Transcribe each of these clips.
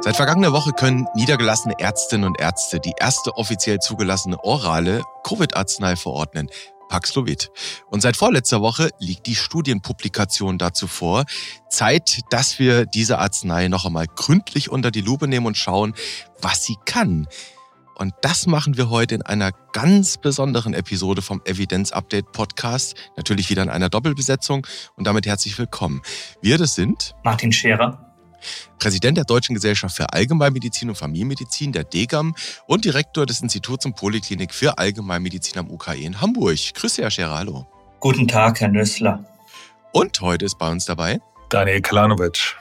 Seit vergangener Woche können niedergelassene Ärztinnen und Ärzte die erste offiziell zugelassene orale Covid-Arznei verordnen. Paxlovid. Und seit vorletzter Woche liegt die Studienpublikation dazu vor. Zeit, dass wir diese Arznei noch einmal gründlich unter die Lupe nehmen und schauen, was sie kann. Und das machen wir heute in einer ganz besonderen Episode vom Evidenz Update Podcast. Natürlich wieder in einer Doppelbesetzung und damit herzlich willkommen. Wir, das sind Martin Scherer Präsident der Deutschen Gesellschaft für Allgemeinmedizin und Familienmedizin, der DGAM, und Direktor des Instituts und Poliklinik für Allgemeinmedizin am UKE in Hamburg. Grüße, Herr Scherer, hallo. Guten Tag, Herr Nössler. Und heute ist bei uns dabei Daniel Kalanovic.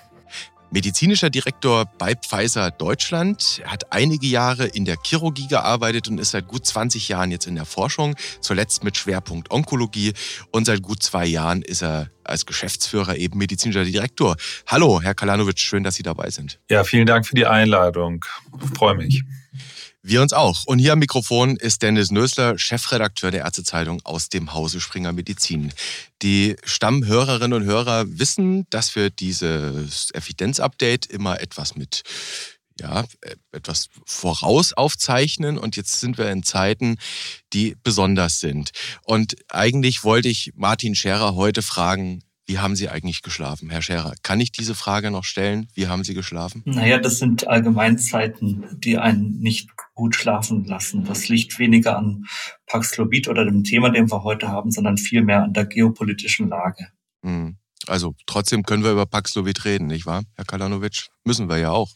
Medizinischer Direktor bei Pfizer Deutschland. Er hat einige Jahre in der Chirurgie gearbeitet und ist seit gut 20 Jahren jetzt in der Forschung, zuletzt mit Schwerpunkt Onkologie. Und seit gut zwei Jahren ist er als Geschäftsführer eben medizinischer Direktor. Hallo, Herr Kalanovic, schön, dass Sie dabei sind. Ja, vielen Dank für die Einladung. Ich freue mich. Wir uns auch. Und hier am Mikrofon ist Dennis Nösler, Chefredakteur der Ärztezeitung aus dem Hause Springer Medizin. Die Stammhörerinnen und Hörer wissen, dass wir dieses Evidenz-Update immer etwas mit ja, etwas voraus aufzeichnen und jetzt sind wir in Zeiten, die besonders sind. Und eigentlich wollte ich Martin Scherer heute fragen, wie haben Sie eigentlich geschlafen, Herr Scherer? Kann ich diese Frage noch stellen? Wie haben Sie geschlafen? Naja, das sind Allgemeinzeiten, die einen nicht gut schlafen lassen. Das liegt weniger an Paxlovid oder dem Thema, den wir heute haben, sondern vielmehr an der geopolitischen Lage. Hm. Also trotzdem können wir über Paxlovid reden, nicht wahr, Herr Kalanovic? Müssen wir ja auch.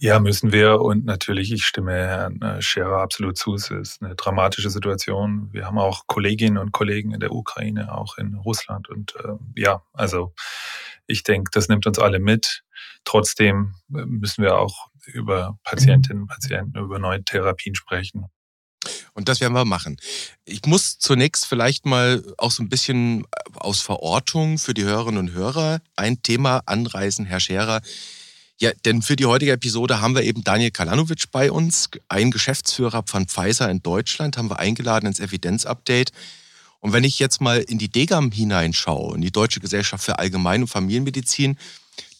Ja, müssen wir. Und natürlich, ich stimme Herrn äh, Scherer absolut zu. Es ist eine dramatische Situation. Wir haben auch Kolleginnen und Kollegen in der Ukraine, auch in Russland. Und äh, ja, also ich denke, das nimmt uns alle mit. Trotzdem äh, müssen wir auch über Patientinnen und Patienten, über neue Therapien sprechen. Und das werden wir machen. Ich muss zunächst vielleicht mal auch so ein bisschen aus Verortung für die Hörerinnen und Hörer ein Thema anreißen, Herr Scherer. Ja, denn für die heutige Episode haben wir eben Daniel Kalanovic bei uns, ein Geschäftsführer von Pfizer in Deutschland, haben wir eingeladen ins Evidenz-Update. Und wenn ich jetzt mal in die DGAM hineinschaue, in die Deutsche Gesellschaft für Allgemein- und Familienmedizin,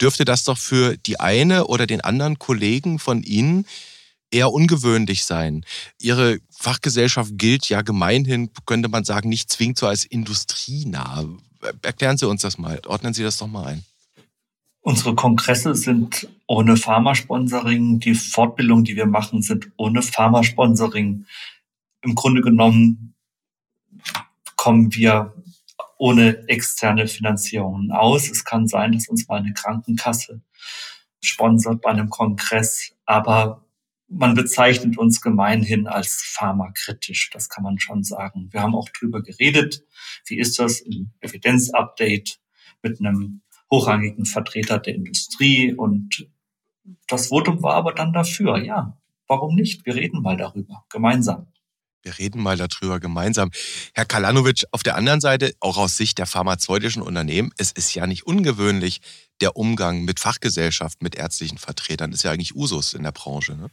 dürfte das doch für die eine oder den anderen Kollegen von Ihnen eher ungewöhnlich sein. Ihre Fachgesellschaft gilt ja gemeinhin, könnte man sagen, nicht zwingend so als industrienah. Erklären Sie uns das mal, ordnen Sie das doch mal ein. Unsere Kongresse sind ohne Pharmasponsoring. Die Fortbildungen, die wir machen, sind ohne Pharmasponsoring. Im Grunde genommen kommen wir ohne externe Finanzierungen aus. Es kann sein, dass uns mal eine Krankenkasse sponsert bei einem Kongress, aber man bezeichnet uns gemeinhin als pharmakritisch. Das kann man schon sagen. Wir haben auch drüber geredet. Wie ist das im Evidenzupdate mit einem hochrangigen Vertreter der Industrie. Und das Votum war aber dann dafür, ja, warum nicht? Wir reden mal darüber, gemeinsam. Wir reden mal darüber gemeinsam. Herr Kalanovic, auf der anderen Seite, auch aus Sicht der pharmazeutischen Unternehmen, es ist ja nicht ungewöhnlich, der Umgang mit Fachgesellschaft, mit ärztlichen Vertretern, ist ja eigentlich Usus in der Branche. Ne?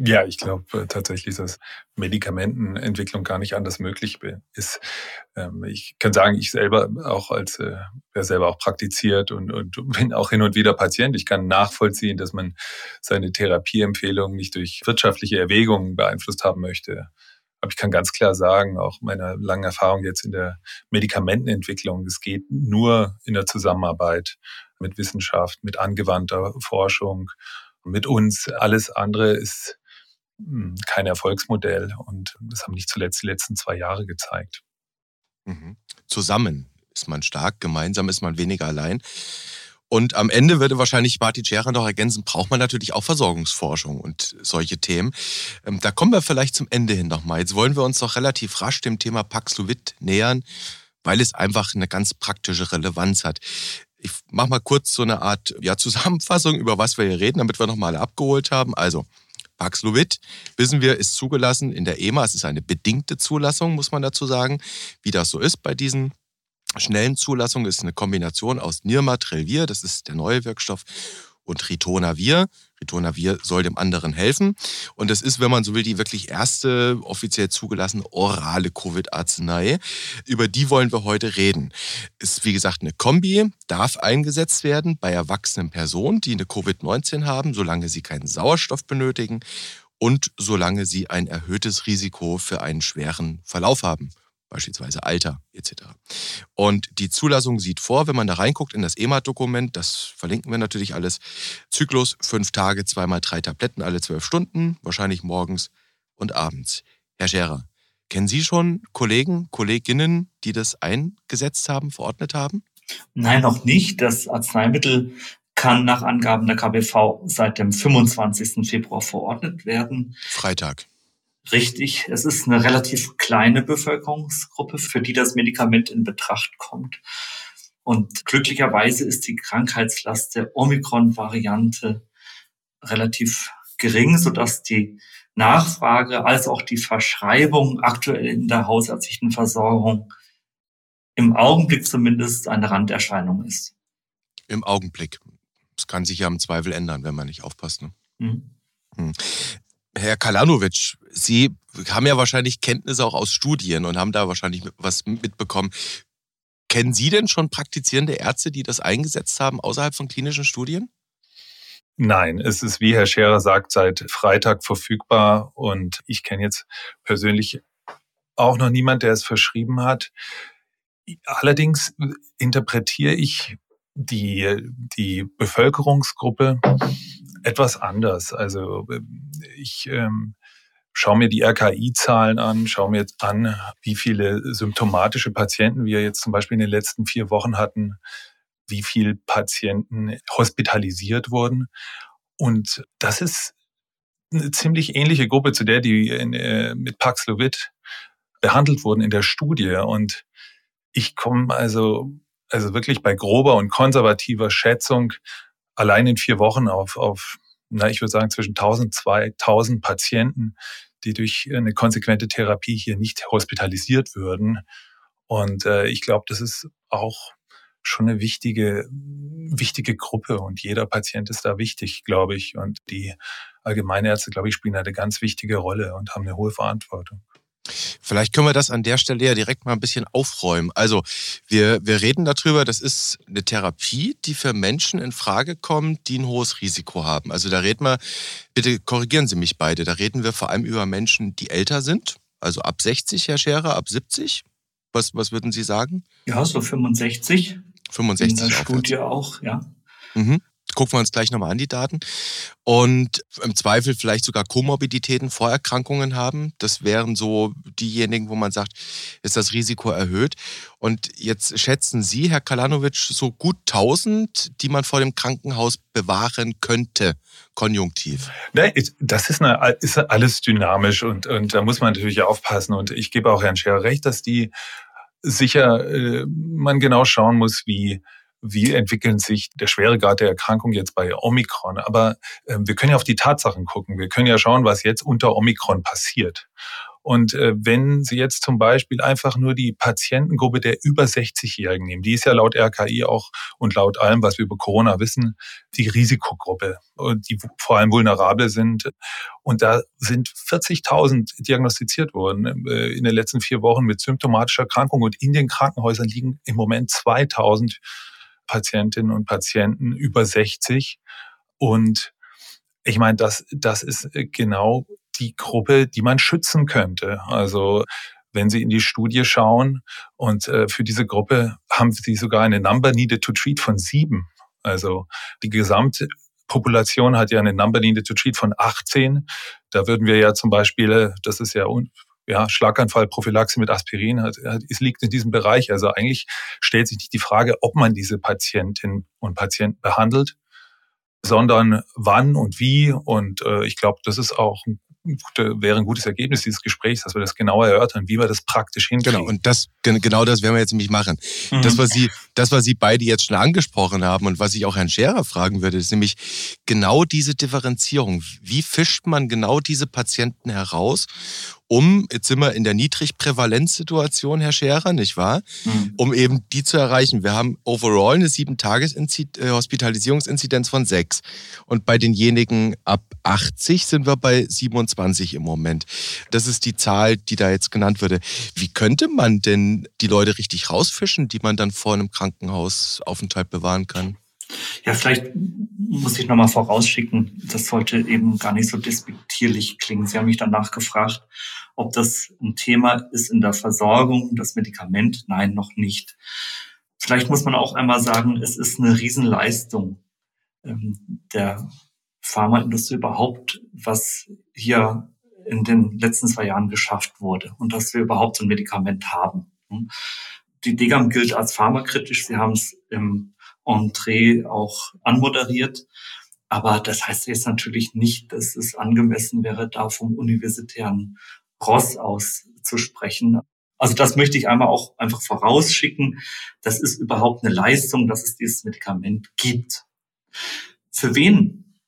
Ja, ich glaube äh, tatsächlich, dass Medikamentenentwicklung gar nicht anders möglich ist. Ähm, ich kann sagen, ich selber auch als äh, wer selber auch praktiziert und, und bin auch hin und wieder Patient. Ich kann nachvollziehen, dass man seine Therapieempfehlungen nicht durch wirtschaftliche Erwägungen beeinflusst haben möchte. Aber ich kann ganz klar sagen, auch meiner langen Erfahrung jetzt in der Medikamentenentwicklung, es geht nur in der Zusammenarbeit mit Wissenschaft, mit angewandter Forschung, mit uns. Alles andere ist kein Erfolgsmodell. Und das haben nicht zuletzt die letzten zwei Jahre gezeigt. Mhm. Zusammen ist man stark, gemeinsam ist man weniger allein. Und am Ende würde wahrscheinlich Martin Scherer noch ergänzen, braucht man natürlich auch Versorgungsforschung und solche Themen. Ähm, da kommen wir vielleicht zum Ende hin nochmal. Jetzt wollen wir uns doch relativ rasch dem Thema Paxlovid nähern, weil es einfach eine ganz praktische Relevanz hat. Ich mache mal kurz so eine Art ja, Zusammenfassung, über was wir hier reden, damit wir nochmal abgeholt haben. Also, Paxlovid, wissen wir, ist zugelassen in der EMA. Es ist eine bedingte Zulassung, muss man dazu sagen. Wie das so ist bei diesen schnellen Zulassungen, ist eine Kombination aus Nirmatrelvir, das ist der neue Wirkstoff, und Ritonavir. Ritonavir soll dem anderen helfen. Und das ist, wenn man so will, die wirklich erste offiziell zugelassene orale Covid-Arznei. Über die wollen wir heute reden. Ist, wie gesagt, eine Kombi, darf eingesetzt werden bei erwachsenen Personen, die eine Covid-19 haben, solange sie keinen Sauerstoff benötigen und solange sie ein erhöhtes Risiko für einen schweren Verlauf haben beispielsweise Alter etc. Und die Zulassung sieht vor, wenn man da reinguckt in das EMA-Dokument, das verlinken wir natürlich alles, Zyklus fünf Tage, zweimal drei Tabletten alle zwölf Stunden, wahrscheinlich morgens und abends. Herr Scherer, kennen Sie schon Kollegen, Kolleginnen, die das eingesetzt haben, verordnet haben? Nein, noch nicht. Das Arzneimittel kann nach Angaben der KBV seit dem 25. Februar verordnet werden. Freitag. Richtig, es ist eine relativ kleine Bevölkerungsgruppe, für die das Medikament in Betracht kommt. Und glücklicherweise ist die Krankheitslast der Omikron-Variante relativ gering, sodass die Nachfrage als auch die Verschreibung aktuell in der hausärztlichen Versorgung im Augenblick zumindest eine Randerscheinung ist. Im Augenblick. Das kann sich ja im Zweifel ändern, wenn man nicht aufpasst. Ne? Mhm. Herr Kalanovic, Sie haben ja wahrscheinlich Kenntnisse auch aus Studien und haben da wahrscheinlich was mitbekommen. Kennen Sie denn schon praktizierende Ärzte, die das eingesetzt haben außerhalb von klinischen Studien? Nein, es ist, wie Herr Scherer sagt, seit Freitag verfügbar und ich kenne jetzt persönlich auch noch niemand, der es verschrieben hat. Allerdings interpretiere ich die, die Bevölkerungsgruppe etwas anders. Also ich ähm, schaue mir die RKI-Zahlen an, schaue mir jetzt an, wie viele symptomatische Patienten wir jetzt zum Beispiel in den letzten vier Wochen hatten, wie viele Patienten hospitalisiert wurden. Und das ist eine ziemlich ähnliche Gruppe zu der, die in, äh, mit Paxlovid behandelt wurden in der Studie. Und ich komme also, also wirklich bei grober und konservativer Schätzung allein in vier Wochen auf, auf na, ich würde sagen, zwischen 1000 2000 Patienten, die durch eine konsequente Therapie hier nicht hospitalisiert würden. Und äh, ich glaube, das ist auch schon eine wichtige, wichtige Gruppe und jeder Patient ist da wichtig, glaube ich. Und die Allgemeinärzte, glaube ich, spielen eine ganz wichtige Rolle und haben eine hohe Verantwortung. Vielleicht können wir das an der Stelle ja direkt mal ein bisschen aufräumen. Also wir, wir reden darüber, das ist eine Therapie, die für Menschen in Frage kommt, die ein hohes Risiko haben. Also da reden wir, bitte korrigieren Sie mich beide, da reden wir vor allem über Menschen, die älter sind, also ab 60, Herr Scherer, ab 70. Was, was würden Sie sagen? Ja, so 65. 65 In der Studie auch, ja. Mhm gucken wir uns gleich nochmal an die Daten. Und im Zweifel vielleicht sogar Komorbiditäten, Vorerkrankungen haben. Das wären so diejenigen, wo man sagt, ist das Risiko erhöht. Und jetzt schätzen Sie, Herr Kalanovic, so gut 1000, die man vor dem Krankenhaus bewahren könnte, konjunktiv. Das ist, eine, ist alles dynamisch und, und da muss man natürlich aufpassen. Und ich gebe auch Herrn Scherer recht, dass die sicher äh, man genau schauen muss, wie wie entwickeln sich der Schweregrad der Erkrankung jetzt bei Omikron. Aber äh, wir können ja auf die Tatsachen gucken. Wir können ja schauen, was jetzt unter Omikron passiert. Und äh, wenn Sie jetzt zum Beispiel einfach nur die Patientengruppe der über 60-Jährigen nehmen, die ist ja laut RKI auch und laut allem, was wir über Corona wissen, die Risikogruppe, die vor allem vulnerabel sind. Und da sind 40.000 diagnostiziert worden äh, in den letzten vier Wochen mit symptomatischer Erkrankung. Und in den Krankenhäusern liegen im Moment 2.000 Patientinnen und Patienten über 60. Und ich meine, das, das ist äh, genau die Gruppe, die man schützen könnte. Also wenn Sie in die Studie schauen und äh, für diese Gruppe haben Sie sogar eine Number needed to treat von sieben. Also die gesamte Population hat ja eine Number needed to treat von 18. Da würden wir ja zum Beispiel, äh, das ist ja ja, Schlaganfall, Prophylaxe mit Aspirin, hat, es liegt in diesem Bereich. Also eigentlich stellt sich nicht die Frage, ob man diese Patientinnen und Patienten behandelt, sondern wann und wie. Und äh, ich glaube, das ist auch ein wäre ein gutes Ergebnis dieses Gesprächs, dass wir das genauer erörtern, wie wir das praktisch hinkriegen. Genau, und das, genau das werden wir jetzt nämlich machen. Mhm. Das, was Sie, das, was Sie beide jetzt schon angesprochen haben und was ich auch Herrn Scherer fragen würde, ist nämlich genau diese Differenzierung. Wie fischt man genau diese Patienten heraus um, jetzt sind wir in der Niedrigprävalenzsituation, Herr Scherer, nicht wahr? Mhm. Um eben die zu erreichen. Wir haben overall eine sieben Tages äh, Hospitalisierungsinzidenz von sechs. Und bei denjenigen ab 80 sind wir bei 27 im Moment. Das ist die Zahl, die da jetzt genannt wurde. Wie könnte man denn die Leute richtig rausfischen, die man dann vor einem Krankenhausaufenthalt bewahren kann? Ja, vielleicht muss ich nochmal vorausschicken, das sollte eben gar nicht so despektierlich klingen. Sie haben mich danach gefragt, ob das ein Thema ist in der Versorgung, das Medikament. Nein, noch nicht. Vielleicht muss man auch einmal sagen, es ist eine Riesenleistung ähm, der Pharmaindustrie überhaupt, was hier in den letzten zwei Jahren geschafft wurde und dass wir überhaupt so ein Medikament haben. Die Degam gilt als pharmakritisch. Sie haben es im Entree auch anmoderiert. Aber das heißt jetzt natürlich nicht, dass es angemessen wäre, da vom universitären Ross aus zu sprechen. Also das möchte ich einmal auch einfach vorausschicken. Das ist überhaupt eine Leistung, dass es dieses Medikament gibt. Für wen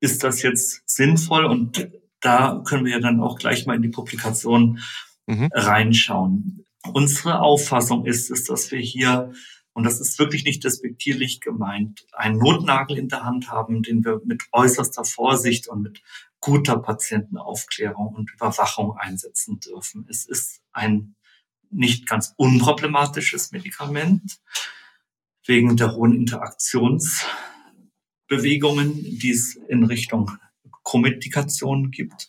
ist das jetzt sinnvoll? Und da können wir ja dann auch gleich mal in die Publikation mhm. reinschauen. Unsere Auffassung ist, ist, dass wir hier und das ist wirklich nicht despektierlich gemeint, einen Notnagel in der Hand haben, den wir mit äußerster Vorsicht und mit guter Patientenaufklärung und Überwachung einsetzen dürfen. Es ist ein nicht ganz unproblematisches Medikament wegen der hohen Interaktionsbewegungen, die es in Richtung Komedikation gibt.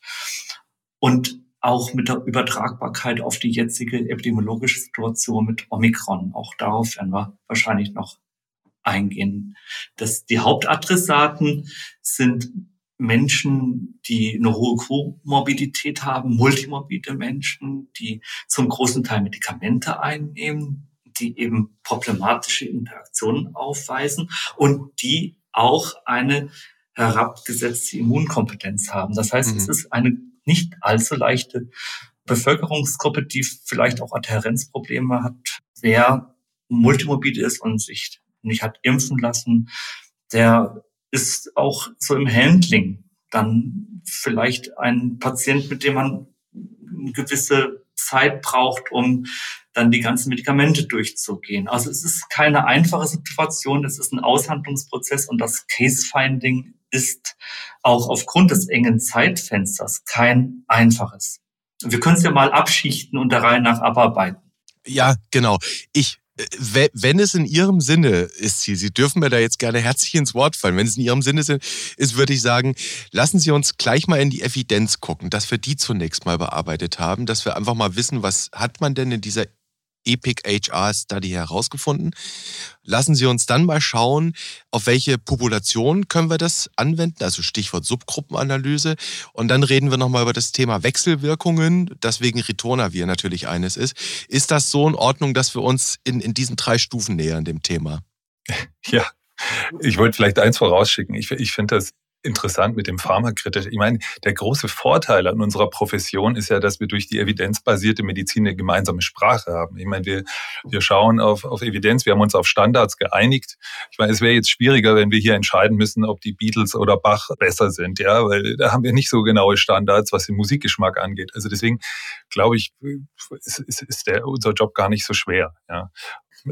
Und auch mit der Übertragbarkeit auf die jetzige epidemiologische Situation mit Omikron. Auch darauf werden wir wahrscheinlich noch eingehen. Das, die Hauptadressaten sind Menschen, die eine hohe Komorbidität haben, multimorbide Menschen, die zum großen Teil Medikamente einnehmen, die eben problematische Interaktionen aufweisen und die auch eine herabgesetzte Immunkompetenz haben. Das heißt, mhm. es ist eine nicht allzu leichte Bevölkerungsgruppe, die vielleicht auch Adhärenzprobleme hat. Wer multimorbid ist und sich nicht hat impfen lassen, der ist auch so im Handling dann vielleicht ein Patient, mit dem man eine gewisse Zeit braucht, um dann die ganzen Medikamente durchzugehen. Also es ist keine einfache Situation, es ist ein Aushandlungsprozess und das Case-Finding ist auch aufgrund des engen Zeitfensters kein einfaches. Wir können es ja mal abschichten und der Reihe nach abarbeiten. Ja, genau. Ich äh, wenn es in Ihrem Sinne ist, Sie, Sie dürfen mir da jetzt gerne herzlich ins Wort fallen, wenn es in Ihrem Sinne ist, würde ich sagen, lassen Sie uns gleich mal in die Evidenz gucken, dass wir die zunächst mal bearbeitet haben, dass wir einfach mal wissen, was hat man denn in dieser Epic HR Study herausgefunden. Lassen Sie uns dann mal schauen, auf welche Population können wir das anwenden, also Stichwort Subgruppenanalyse. Und dann reden wir nochmal über das Thema Wechselwirkungen, das wegen Ritonavir natürlich eines ist. Ist das so in Ordnung, dass wir uns in, in diesen drei Stufen nähern, dem Thema? Ja, ich wollte vielleicht eins vorausschicken. Ich, ich finde das interessant mit dem Pharmakritisch. Ich meine, der große Vorteil an unserer Profession ist ja, dass wir durch die evidenzbasierte Medizin eine gemeinsame Sprache haben. Ich meine, wir, wir schauen auf, auf Evidenz, wir haben uns auf Standards geeinigt. Ich meine, es wäre jetzt schwieriger, wenn wir hier entscheiden müssen, ob die Beatles oder Bach besser sind, ja, weil da haben wir nicht so genaue Standards, was den Musikgeschmack angeht. Also deswegen glaube ich, ist, ist, ist der, unser Job gar nicht so schwer, ja.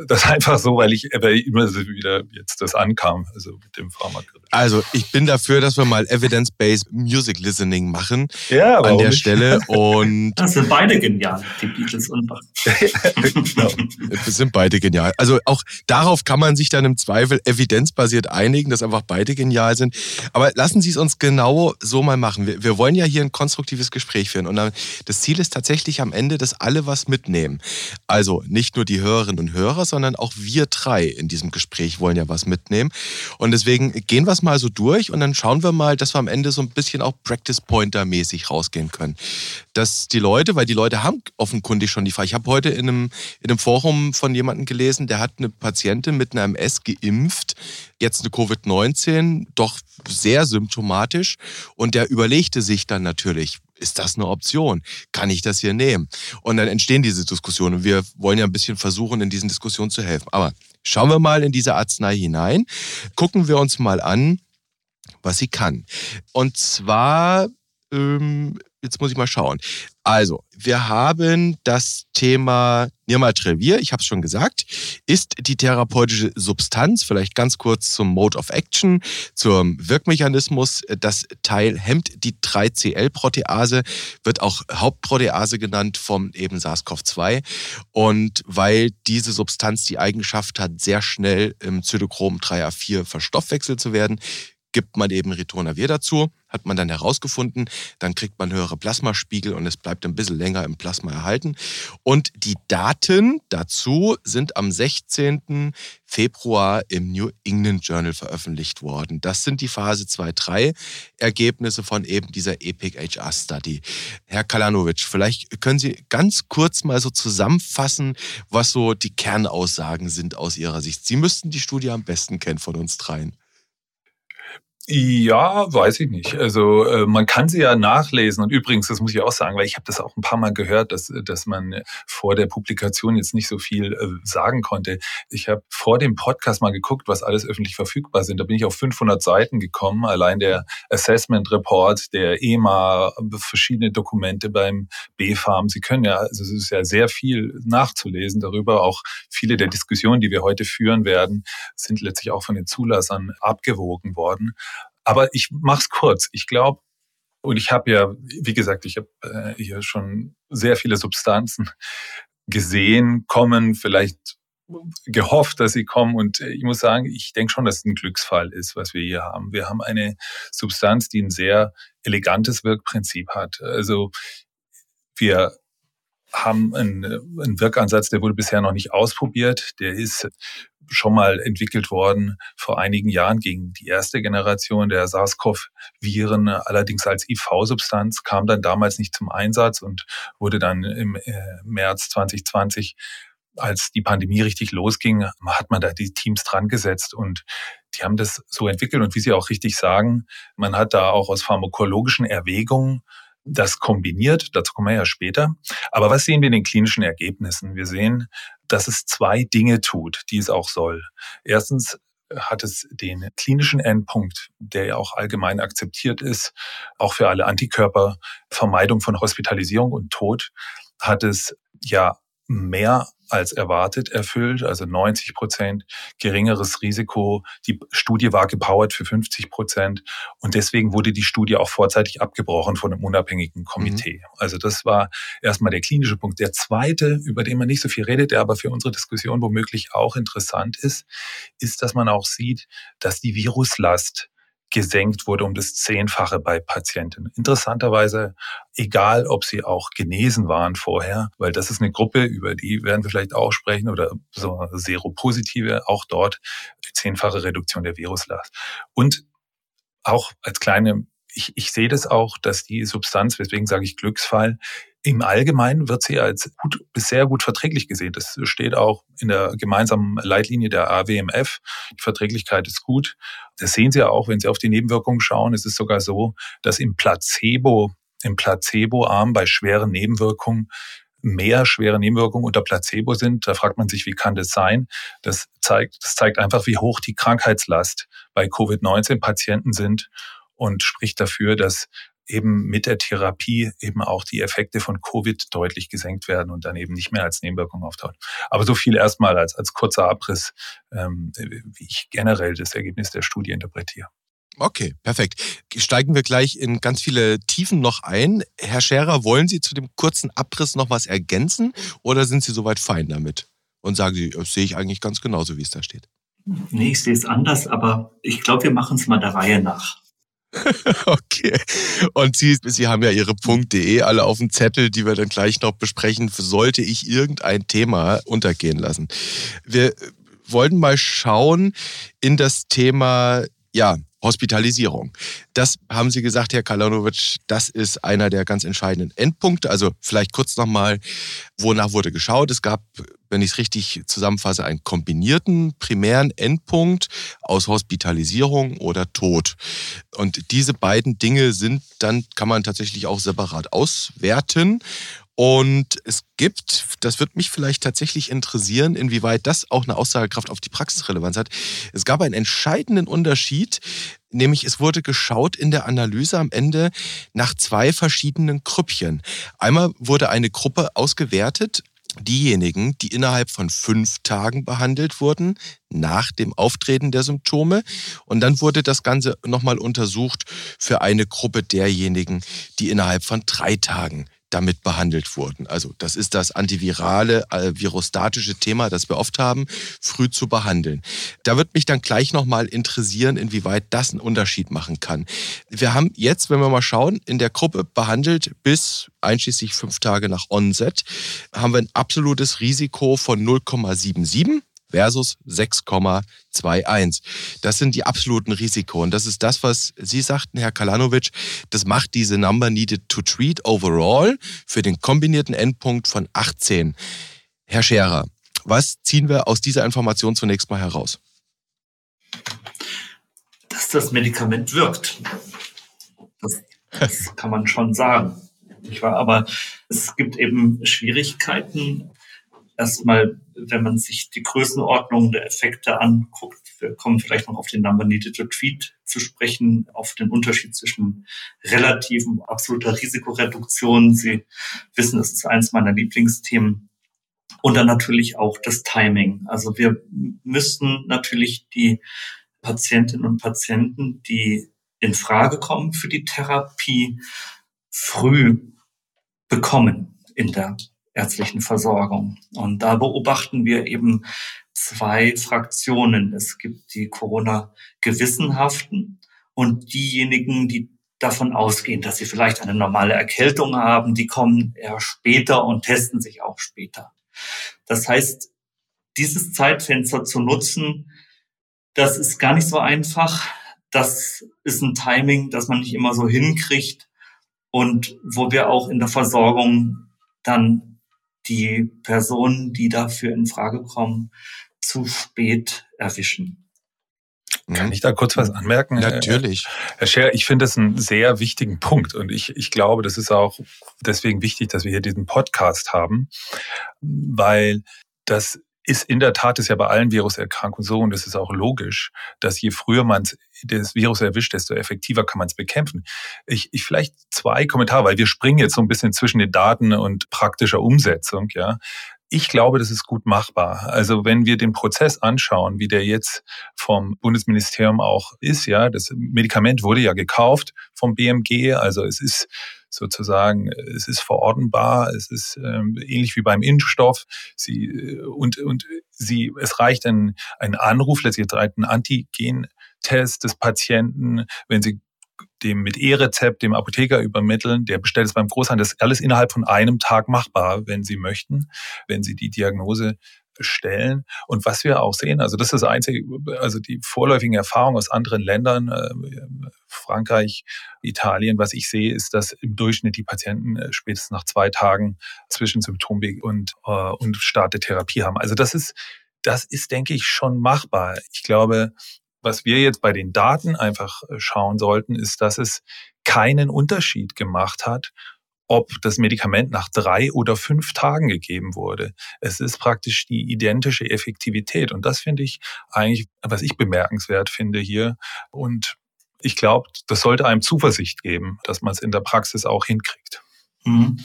Das einfach so, weil ich aber immer wieder jetzt das ankam, also mit dem Pharmakritik. Also ich bin dafür, dass wir mal Evidence-Based Music Listening machen ja, an der nicht? Stelle. Und das sind beide genial, die Beatles und Bach. genau. Das sind beide genial. Also auch darauf kann man sich dann im Zweifel evidenzbasiert einigen, dass einfach beide genial sind. Aber lassen Sie es uns genau so mal machen. Wir, wir wollen ja hier ein konstruktives Gespräch führen. Und das Ziel ist tatsächlich am Ende, dass alle was mitnehmen. Also nicht nur die Hörerinnen und Hörer, sondern auch wir drei in diesem Gespräch wollen ja was mitnehmen. Und deswegen gehen wir es mal so durch und dann schauen wir mal, dass wir am Ende so ein bisschen auch Practice Pointer mäßig rausgehen können. Dass die Leute, weil die Leute haben offenkundig schon die Frage. Ich habe heute in einem, in einem Forum von jemandem gelesen, der hat eine Patientin mit einer MS geimpft, jetzt eine Covid-19, doch sehr symptomatisch. Und der überlegte sich dann natürlich, ist das eine Option? Kann ich das hier nehmen? Und dann entstehen diese Diskussionen. Und wir wollen ja ein bisschen versuchen, in diesen Diskussionen zu helfen. Aber schauen wir mal in diese Arznei hinein. Gucken wir uns mal an, was sie kann. Und zwar ähm, jetzt muss ich mal schauen. Also, wir haben das Thema Nirmatrelvir, ich habe es schon gesagt, ist die therapeutische Substanz, vielleicht ganz kurz zum Mode of Action, zum Wirkmechanismus. Das Teil hemmt die 3CL-Protease, wird auch Hauptprotease genannt vom eben SARS-CoV-2. Und weil diese Substanz die Eigenschaft hat, sehr schnell im Zytochrom 3A4 verstoffwechselt zu werden, gibt man eben Ritonavir dazu, hat man dann herausgefunden, dann kriegt man höhere Plasmaspiegel und es bleibt ein bisschen länger im Plasma erhalten. Und die Daten dazu sind am 16. Februar im New England Journal veröffentlicht worden. Das sind die Phase 2-3 Ergebnisse von eben dieser EPIC HR Study. Herr Kalanovic, vielleicht können Sie ganz kurz mal so zusammenfassen, was so die Kernaussagen sind aus Ihrer Sicht. Sie müssten die Studie am besten kennen von uns dreien. Ja, weiß ich nicht. Also äh, man kann sie ja nachlesen. Und übrigens, das muss ich auch sagen, weil ich habe das auch ein paar Mal gehört, dass, dass man vor der Publikation jetzt nicht so viel äh, sagen konnte. Ich habe vor dem Podcast mal geguckt, was alles öffentlich verfügbar sind. Da bin ich auf 500 Seiten gekommen. Allein der Assessment Report, der EMA, verschiedene Dokumente beim BFARM. Sie können ja, also es ist ja sehr viel nachzulesen darüber. Auch viele der Diskussionen, die wir heute führen werden, sind letztlich auch von den Zulassern abgewogen worden. Aber ich mach's kurz. Ich glaube, und ich habe ja, wie gesagt, ich habe äh, hier schon sehr viele Substanzen gesehen, kommen, vielleicht gehofft, dass sie kommen. Und äh, ich muss sagen, ich denke schon, dass es ein Glücksfall ist, was wir hier haben. Wir haben eine Substanz, die ein sehr elegantes Wirkprinzip hat. Also wir haben einen, einen Wirkansatz, der wurde bisher noch nicht ausprobiert. Der ist schon mal entwickelt worden vor einigen Jahren gegen die erste Generation der SARS-CoV-Viren, allerdings als IV-Substanz, kam dann damals nicht zum Einsatz und wurde dann im äh, März 2020 als die Pandemie richtig losging, hat man da die Teams dran gesetzt und die haben das so entwickelt und wie Sie auch richtig sagen, man hat da auch aus pharmakologischen Erwägungen das kombiniert, dazu kommen wir ja später. Aber was sehen wir in den klinischen Ergebnissen? Wir sehen, dass es zwei Dinge tut, die es auch soll. Erstens hat es den klinischen Endpunkt, der ja auch allgemein akzeptiert ist, auch für alle Antikörper, Vermeidung von Hospitalisierung und Tod, hat es ja mehr als erwartet erfüllt, also 90 Prozent geringeres Risiko. Die Studie war gepowert für 50 Prozent und deswegen wurde die Studie auch vorzeitig abgebrochen von einem unabhängigen Komitee. Mhm. Also das war erstmal der klinische Punkt. Der zweite, über den man nicht so viel redet, der aber für unsere Diskussion womöglich auch interessant ist, ist, dass man auch sieht, dass die Viruslast gesenkt wurde um das Zehnfache bei Patienten. Interessanterweise, egal ob sie auch genesen waren vorher, weil das ist eine Gruppe, über die werden wir vielleicht auch sprechen, oder so Seropositive, auch dort zehnfache Reduktion der Viruslast. Und auch als kleine ich, ich sehe das auch, dass die Substanz, weswegen sage ich Glücksfall, im Allgemeinen wird sie als gut bis sehr gut verträglich gesehen. Das steht auch in der gemeinsamen Leitlinie der AWMF. Die Verträglichkeit ist gut. Das sehen Sie ja auch, wenn Sie auf die Nebenwirkungen schauen. Es ist sogar so, dass im Placebo, im Placebo-Arm bei schweren Nebenwirkungen mehr schwere Nebenwirkungen unter Placebo sind. Da fragt man sich, wie kann das sein? Das zeigt, das zeigt einfach, wie hoch die Krankheitslast bei Covid-19-Patienten sind und spricht dafür, dass eben mit der Therapie eben auch die Effekte von Covid deutlich gesenkt werden und dann eben nicht mehr als Nebenwirkung auftauchen. Aber so viel erstmal als, als kurzer Abriss, ähm, wie ich generell das Ergebnis der Studie interpretiere. Okay, perfekt. Steigen wir gleich in ganz viele Tiefen noch ein. Herr Scherer, wollen Sie zu dem kurzen Abriss noch was ergänzen oder sind Sie soweit fein damit? Und sagen Sie, das sehe ich eigentlich ganz genauso, wie es da steht. Nee, ich sehe es anders, aber ich glaube, wir machen es mal der Reihe nach. okay. Und Sie, Sie haben ja Ihre Punkt.de alle auf dem Zettel, die wir dann gleich noch besprechen, sollte ich irgendein Thema untergehen lassen. Wir wollten mal schauen in das Thema, ja, Hospitalisierung. Das haben Sie gesagt, Herr Kalanovic, das ist einer der ganz entscheidenden Endpunkte. Also vielleicht kurz nochmal, wonach wurde geschaut. Es gab, wenn ich es richtig zusammenfasse, einen kombinierten primären Endpunkt aus Hospitalisierung oder Tod. Und diese beiden Dinge sind dann, kann man tatsächlich auch separat auswerten. Und es gibt, das wird mich vielleicht tatsächlich interessieren, inwieweit das auch eine Aussagekraft auf die Praxisrelevanz hat. Es gab einen entscheidenden Unterschied Nämlich es wurde geschaut in der Analyse am Ende nach zwei verschiedenen Krüppchen. Einmal wurde eine Gruppe ausgewertet, diejenigen, die innerhalb von fünf Tagen behandelt wurden, nach dem Auftreten der Symptome. Und dann wurde das Ganze nochmal untersucht für eine Gruppe derjenigen, die innerhalb von drei Tagen damit behandelt wurden. Also das ist das antivirale, äh, virostatische Thema, das wir oft haben, früh zu behandeln. Da wird mich dann gleich nochmal interessieren, inwieweit das einen Unterschied machen kann. Wir haben jetzt, wenn wir mal schauen, in der Gruppe behandelt bis einschließlich fünf Tage nach Onset, haben wir ein absolutes Risiko von 0,77 versus 6,21. Das sind die absoluten Risiko. Und das ist das, was Sie sagten, Herr Kalanovic, das macht diese Number Needed to Treat overall für den kombinierten Endpunkt von 18. Herr Scherer, was ziehen wir aus dieser Information zunächst mal heraus? Dass das Medikament wirkt. Das, das kann man schon sagen. Aber es gibt eben Schwierigkeiten, erstmal, wenn man sich die Größenordnung der Effekte anguckt, wir kommen vielleicht noch auf den Number Needed to Treat zu sprechen, auf den Unterschied zwischen relativen absoluter Risikoreduktion. Sie wissen, das ist eines meiner Lieblingsthemen. Und dann natürlich auch das Timing. Also wir müssen natürlich die Patientinnen und Patienten, die in Frage kommen für die Therapie, früh bekommen in der ärztlichen Versorgung. Und da beobachten wir eben zwei Fraktionen. Es gibt die Corona-Gewissenhaften und diejenigen, die davon ausgehen, dass sie vielleicht eine normale Erkältung haben, die kommen eher später und testen sich auch später. Das heißt, dieses Zeitfenster zu nutzen, das ist gar nicht so einfach. Das ist ein Timing, das man nicht immer so hinkriegt und wo wir auch in der Versorgung dann die Personen, die dafür in Frage kommen, zu spät erwischen. Kann ich da kurz was anmerken? Natürlich. Herr Scher, ich finde das einen sehr wichtigen Punkt und ich, ich glaube, das ist auch deswegen wichtig, dass wir hier diesen Podcast haben, weil das ist in der Tat, ist ja bei allen Viruserkrankungen so und das ist auch logisch, dass je früher man das Virus erwischt, desto effektiver kann man es bekämpfen. Ich, ich vielleicht zwei Kommentare, weil wir springen jetzt so ein bisschen zwischen den Daten und praktischer Umsetzung, ja. Ich glaube, das ist gut machbar. Also wenn wir den Prozess anschauen, wie der jetzt vom Bundesministerium auch ist, ja, das Medikament wurde ja gekauft vom BMG, also es ist sozusagen, es ist verordnbar, es ist ähm, ähnlich wie beim Impfstoff. Sie, äh, und, und sie, es reicht ein, ein Anruf, letztlich reicht ein Antigen-Test des Patienten, wenn sie dem mit E-Rezept dem Apotheker übermitteln, der bestellt es beim Großhandel, das ist alles innerhalb von einem Tag machbar, wenn Sie möchten, wenn Sie die Diagnose stellen. Und was wir auch sehen, also das ist das einzige, also die vorläufigen Erfahrungen aus anderen Ländern, äh, Frankreich, Italien, was ich sehe, ist, dass im Durchschnitt die Patienten äh, spätestens nach zwei Tagen zwischen Symptomweg und, äh, und Start der Therapie haben. Also das ist, das ist, denke ich, schon machbar. Ich glaube, was wir jetzt bei den Daten einfach schauen sollten, ist, dass es keinen Unterschied gemacht hat, ob das Medikament nach drei oder fünf Tagen gegeben wurde. Es ist praktisch die identische Effektivität. Und das finde ich eigentlich, was ich bemerkenswert finde hier. Und ich glaube, das sollte einem Zuversicht geben, dass man es in der Praxis auch hinkriegt. Mhm.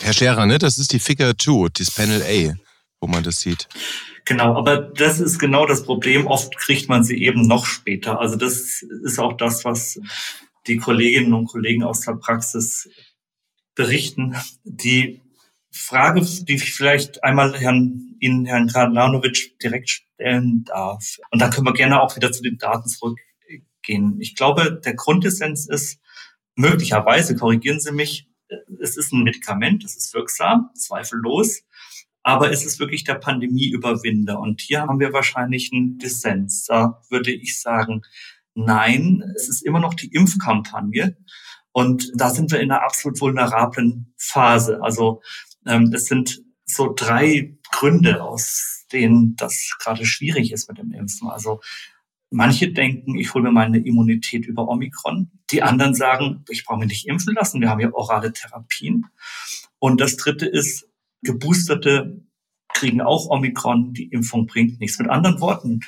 Herr Scherer, ne, das ist die Figure 2, das Panel A, wo man das sieht. Genau, aber das ist genau das Problem. Oft kriegt man sie eben noch später. Also das ist auch das, was die Kolleginnen und Kollegen aus der Praxis berichten. Die Frage, die ich vielleicht einmal Herrn, Ihnen, Herrn Karlanovic, direkt stellen darf. Und da können wir gerne auch wieder zu den Daten zurückgehen. Ich glaube, der Grundessenz ist, möglicherweise, korrigieren Sie mich, es ist ein Medikament, es ist wirksam, zweifellos, aber es ist wirklich der Pandemieüberwinder. Und hier haben wir wahrscheinlich einen Dissens. Da würde ich sagen, nein, es ist immer noch die Impfkampagne. Und da sind wir in einer absolut vulnerablen Phase. Also ähm, es sind so drei Gründe, aus denen das gerade schwierig ist mit dem Impfen. Also manche denken, ich hole mir meine Immunität über Omikron. Die anderen sagen, ich brauche mich nicht impfen lassen. Wir haben ja orale Therapien. Und das dritte ist, geboosterte kriegen auch Omikron. Die Impfung bringt nichts. Mit anderen Worten,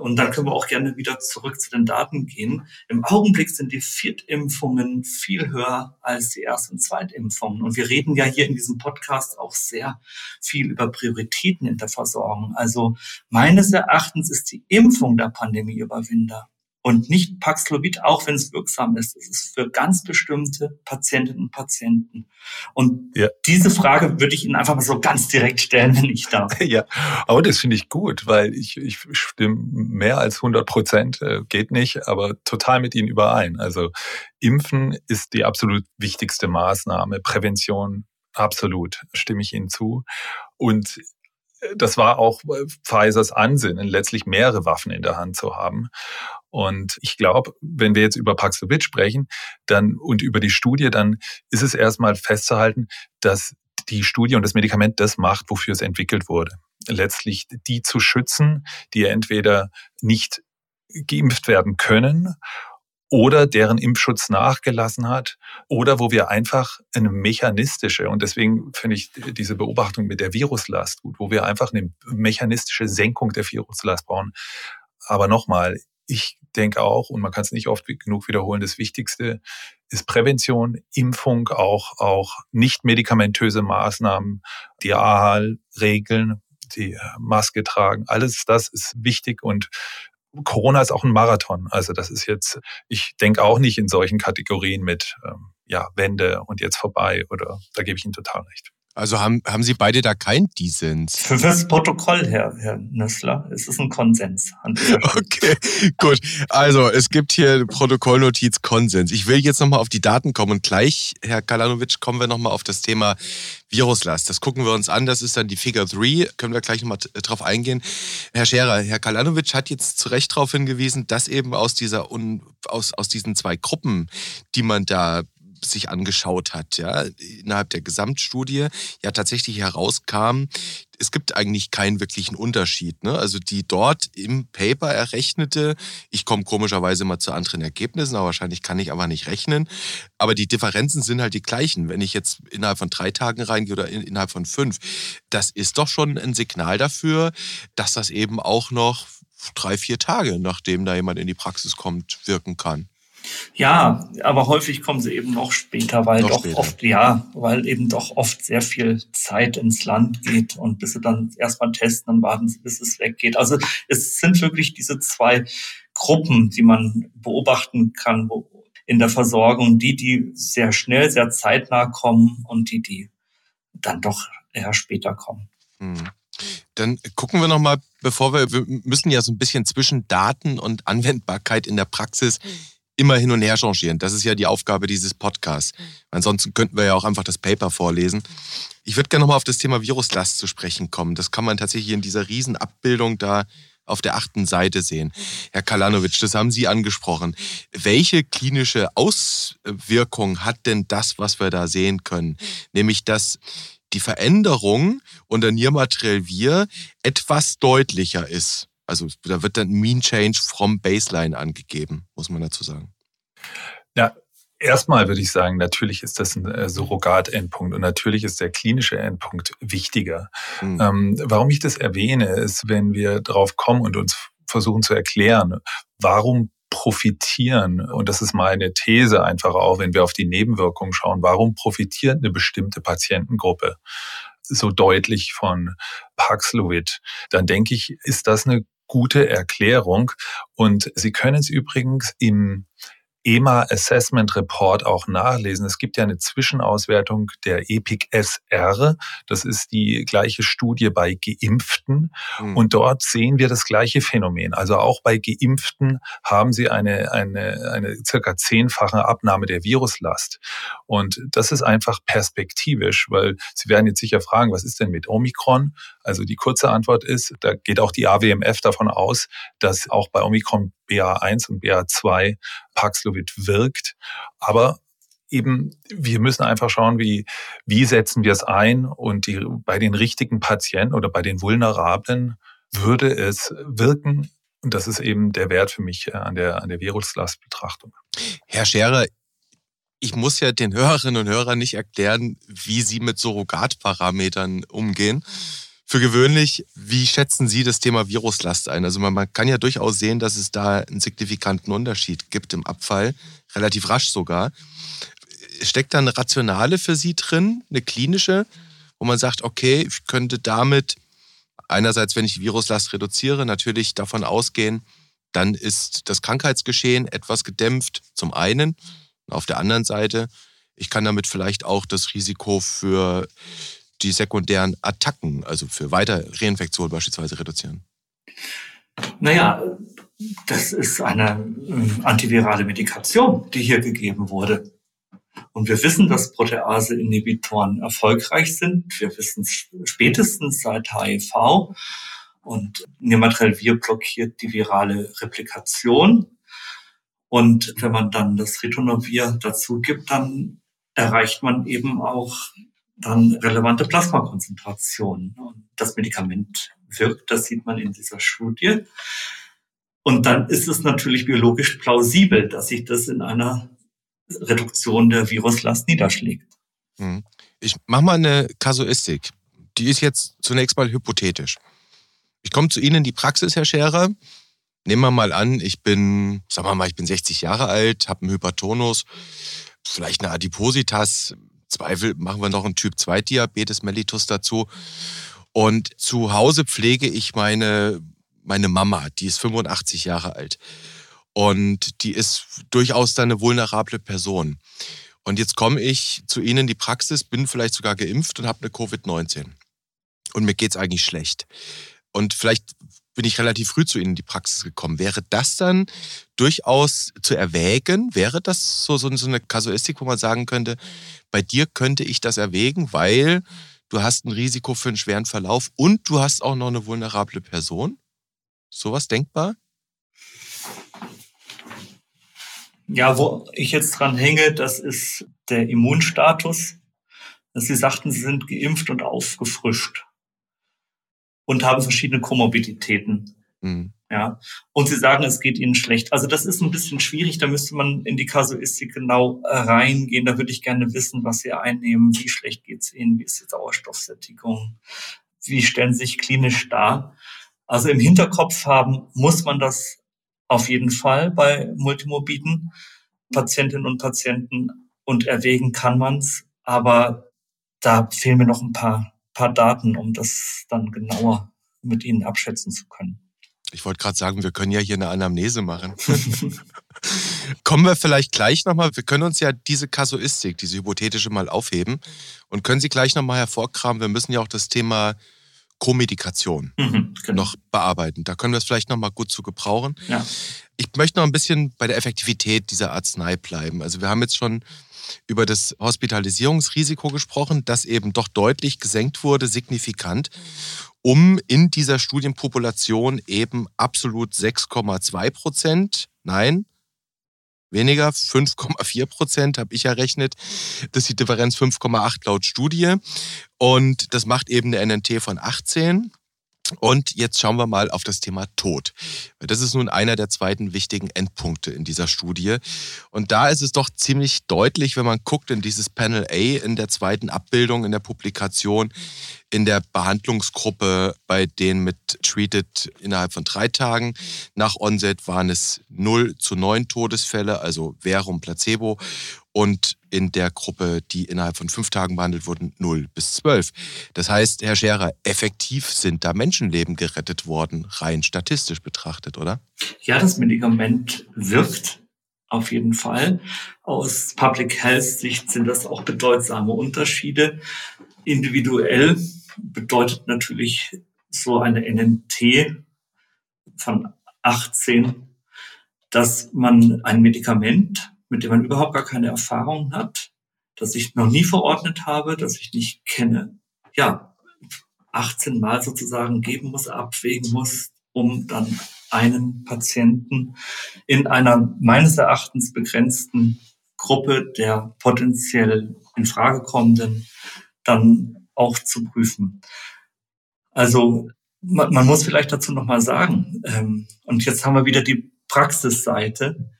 Und dann können wir auch gerne wieder zurück zu den Daten gehen. Im Augenblick sind die Viertimpfungen viel höher als die Erst- und Zweitimpfungen. Und wir reden ja hier in diesem Podcast auch sehr viel über Prioritäten in der Versorgung. Also meines Erachtens ist die Impfung der Pandemieüberwinder und nicht Paxlovid, auch wenn es wirksam ist. Es ist für ganz bestimmte Patientinnen und Patienten. Und ja. diese Frage würde ich Ihnen einfach mal so ganz direkt stellen, wenn ich darf. Ja, aber das finde ich gut, weil ich, ich stimme mehr als 100 Prozent, äh, geht nicht, aber total mit Ihnen überein. Also Impfen ist die absolut wichtigste Maßnahme. Prävention, absolut, stimme ich Ihnen zu. Und das war auch äh, Pfizers Ansinnen, letztlich mehrere Waffen in der Hand zu haben. Und ich glaube, wenn wir jetzt über Paxlovid sprechen, dann und über die Studie, dann ist es erstmal festzuhalten, dass die Studie und das Medikament das macht, wofür es entwickelt wurde. Letztlich die zu schützen, die entweder nicht geimpft werden können oder deren Impfschutz nachgelassen hat oder wo wir einfach eine mechanistische, und deswegen finde ich diese Beobachtung mit der Viruslast gut, wo wir einfach eine mechanistische Senkung der Viruslast brauchen. Aber nochmal, ich denke auch, und man kann es nicht oft genug wiederholen, das Wichtigste ist Prävention, Impfung, auch, auch nicht medikamentöse Maßnahmen, die AHL-Regeln, die Maske tragen, alles das ist wichtig und Corona ist auch ein Marathon. Also das ist jetzt, ich denke auch nicht in solchen Kategorien mit ähm, ja, Wende und jetzt vorbei oder da gebe ich Ihnen total recht. Also haben, haben Sie beide da kein Dissens? Für das Protokoll, Herr, Herr Nössler, es ist ein Konsens. Okay, gut. Also es gibt hier Protokollnotiz Konsens. Ich will jetzt nochmal auf die Daten kommen und gleich, Herr Kalanovic, kommen wir nochmal auf das Thema Viruslast. Das gucken wir uns an. Das ist dann die Figure 3. Können wir gleich nochmal drauf eingehen. Herr Scherer, Herr Kalanovic hat jetzt zu Recht darauf hingewiesen, dass eben aus, dieser, aus, aus diesen zwei Gruppen, die man da sich angeschaut hat, ja, innerhalb der Gesamtstudie ja tatsächlich herauskam, es gibt eigentlich keinen wirklichen Unterschied. Ne? Also die dort im Paper errechnete, ich komme komischerweise immer zu anderen Ergebnissen, aber wahrscheinlich kann ich aber nicht rechnen. Aber die Differenzen sind halt die gleichen. Wenn ich jetzt innerhalb von drei Tagen reingehe oder innerhalb von fünf, das ist doch schon ein Signal dafür, dass das eben auch noch drei, vier Tage, nachdem da jemand in die Praxis kommt, wirken kann. Ja, aber häufig kommen sie eben noch später, weil noch doch später. oft, ja, weil eben doch oft sehr viel Zeit ins Land geht und bis sie dann erstmal testen, dann warten sie, bis es weggeht. Also es sind wirklich diese zwei Gruppen, die man beobachten kann in der Versorgung, die, die sehr schnell, sehr zeitnah kommen und die, die dann doch eher später kommen. Hm. Dann gucken wir noch mal, bevor wir, wir müssen ja so ein bisschen zwischen Daten und Anwendbarkeit in der Praxis immer hin und her changieren. Das ist ja die Aufgabe dieses Podcasts. Ansonsten könnten wir ja auch einfach das Paper vorlesen. Ich würde gerne nochmal auf das Thema Viruslast zu sprechen kommen. Das kann man tatsächlich in dieser Riesenabbildung da auf der achten Seite sehen. Herr Kalanovic, das haben Sie angesprochen. Welche klinische Auswirkung hat denn das, was wir da sehen können? Nämlich, dass die Veränderung unter Niermaterial Wir etwas deutlicher ist. Also da wird dann Mean Change from Baseline angegeben, muss man dazu sagen. Ja, erstmal würde ich sagen, natürlich ist das ein äh, Surrogat-Endpunkt und natürlich ist der klinische Endpunkt wichtiger. Mhm. Ähm, warum ich das erwähne, ist, wenn wir drauf kommen und uns versuchen zu erklären, warum profitieren, und das ist meine These einfach auch, wenn wir auf die Nebenwirkungen schauen, warum profitiert eine bestimmte Patientengruppe so deutlich von Paxlovid, dann denke ich, ist das eine gute Erklärung. Und Sie können es übrigens im EMA Assessment Report auch nachlesen. Es gibt ja eine Zwischenauswertung der EPIC SR. Das ist die gleiche Studie bei Geimpften. Mhm. Und dort sehen wir das gleiche Phänomen. Also auch bei Geimpften haben sie eine, eine, eine circa zehnfache Abnahme der Viruslast. Und das ist einfach perspektivisch, weil Sie werden jetzt sicher fragen, was ist denn mit Omikron? Also die kurze Antwort ist, da geht auch die AWMF davon aus, dass auch bei Omikron BA1 und BA2 Paxlovid wirkt. Aber eben, wir müssen einfach schauen, wie, wie setzen wir es ein und die, bei den richtigen Patienten oder bei den Vulnerablen würde es wirken. Und das ist eben der Wert für mich äh, an der, an der Viruslastbetrachtung. Herr Scherer, ich muss ja den Hörerinnen und Hörern nicht erklären, wie Sie mit Surrogatparametern umgehen für gewöhnlich. Wie schätzen Sie das Thema Viruslast ein? Also man, man kann ja durchaus sehen, dass es da einen signifikanten Unterschied gibt im Abfall, relativ rasch sogar. Steckt da eine rationale für Sie drin, eine klinische, wo man sagt, okay, ich könnte damit einerseits, wenn ich Viruslast reduziere, natürlich davon ausgehen, dann ist das Krankheitsgeschehen etwas gedämpft, zum einen. Auf der anderen Seite, ich kann damit vielleicht auch das Risiko für die sekundären Attacken, also für weitere Reinfektion beispielsweise reduzieren. Naja, das ist eine ähm, antivirale Medikation, die hier gegeben wurde. Und wir wissen, dass Protease-Inhibitoren erfolgreich sind. Wir wissen es spätestens seit HIV. Und Nematrelvir blockiert die virale Replikation. Und wenn man dann das Ritonavir dazu gibt, dann erreicht man eben auch dann relevante Plasmakonzentrationen. Und das Medikament wirkt, das sieht man in dieser Studie. Und dann ist es natürlich biologisch plausibel, dass sich das in einer Reduktion der Viruslast niederschlägt. Hm. Ich mache mal eine Kasuistik. Die ist jetzt zunächst mal hypothetisch. Ich komme zu Ihnen in die Praxis, Herr Scherer. Nehmen wir mal an, ich bin, sagen wir mal, ich bin 60 Jahre alt, habe einen Hypertonus, vielleicht eine Adipositas, Zweifel machen wir noch einen Typ 2 Diabetes mellitus dazu. Und zu Hause pflege ich meine, meine Mama, die ist 85 Jahre alt. Und die ist durchaus dann eine vulnerable Person. Und jetzt komme ich zu Ihnen in die Praxis, bin vielleicht sogar geimpft und habe eine Covid-19. Und mir geht es eigentlich schlecht. Und vielleicht bin ich relativ früh zu Ihnen in die Praxis gekommen. Wäre das dann durchaus zu erwägen? Wäre das so, so, so eine Kasuistik, wo man sagen könnte, bei dir könnte ich das erwägen, weil du hast ein Risiko für einen schweren Verlauf und du hast auch noch eine vulnerable Person? Sowas denkbar? Ja, wo ich jetzt dran hänge, das ist der Immunstatus. Sie sagten, Sie sind geimpft und aufgefrischt und haben verschiedene Komorbiditäten. Mhm. Ja, und Sie sagen, es geht Ihnen schlecht. Also das ist ein bisschen schwierig. Da müsste man in die Kasuistik genau äh, reingehen. Da würde ich gerne wissen, was Sie einnehmen. Wie schlecht geht es Ihnen? Wie ist die Sauerstoffsättigung? Wie stellen Sie sich klinisch dar? Also im Hinterkopf haben muss man das auf jeden Fall bei multimorbiden Patientinnen und Patienten und erwägen kann man es, aber da fehlen mir noch ein paar, paar Daten, um das dann genauer mit Ihnen abschätzen zu können. Ich wollte gerade sagen, wir können ja hier eine Anamnese machen. Kommen wir vielleicht gleich nochmal, wir können uns ja diese Kasuistik, diese hypothetische mal aufheben und können Sie gleich nochmal hervorkramen. Wir müssen ja auch das Thema Co-Medikation mhm, genau. noch bearbeiten. Da können wir es vielleicht noch mal gut zu gebrauchen. Ja. Ich möchte noch ein bisschen bei der Effektivität dieser Arznei bleiben. Also wir haben jetzt schon über das Hospitalisierungsrisiko gesprochen, das eben doch deutlich gesenkt wurde, signifikant, um in dieser Studienpopulation eben absolut 6,2 Prozent, nein, weniger, 5,4 Prozent habe ich errechnet. Das ist die Differenz 5,8 laut Studie. Und das macht eben eine NNT von 18. Und jetzt schauen wir mal auf das Thema Tod. Das ist nun einer der zweiten wichtigen Endpunkte in dieser Studie. Und da ist es doch ziemlich deutlich, wenn man guckt in dieses Panel A in der zweiten Abbildung in der Publikation, in der Behandlungsgruppe bei denen mit Treated innerhalb von drei Tagen. Nach Onset waren es 0 zu 9 Todesfälle, also Verum Placebo. Und in der Gruppe, die innerhalb von fünf Tagen behandelt wurden, 0 bis 12. Das heißt, Herr Scherer, effektiv sind da Menschenleben gerettet worden, rein statistisch betrachtet, oder? Ja, das Medikament wirkt auf jeden Fall. Aus Public Health Sicht sind das auch bedeutsame Unterschiede. Individuell bedeutet natürlich so eine NNT von 18, dass man ein Medikament, mit dem man überhaupt gar keine Erfahrung hat, das ich noch nie verordnet habe, das ich nicht kenne, ja, 18 Mal sozusagen geben muss, abwägen muss, um dann einen Patienten in einer meines Erachtens begrenzten Gruppe der potenziell in Frage kommenden dann auch zu prüfen. Also man, man muss vielleicht dazu nochmal sagen, ähm, und jetzt haben wir wieder die Praxisseite.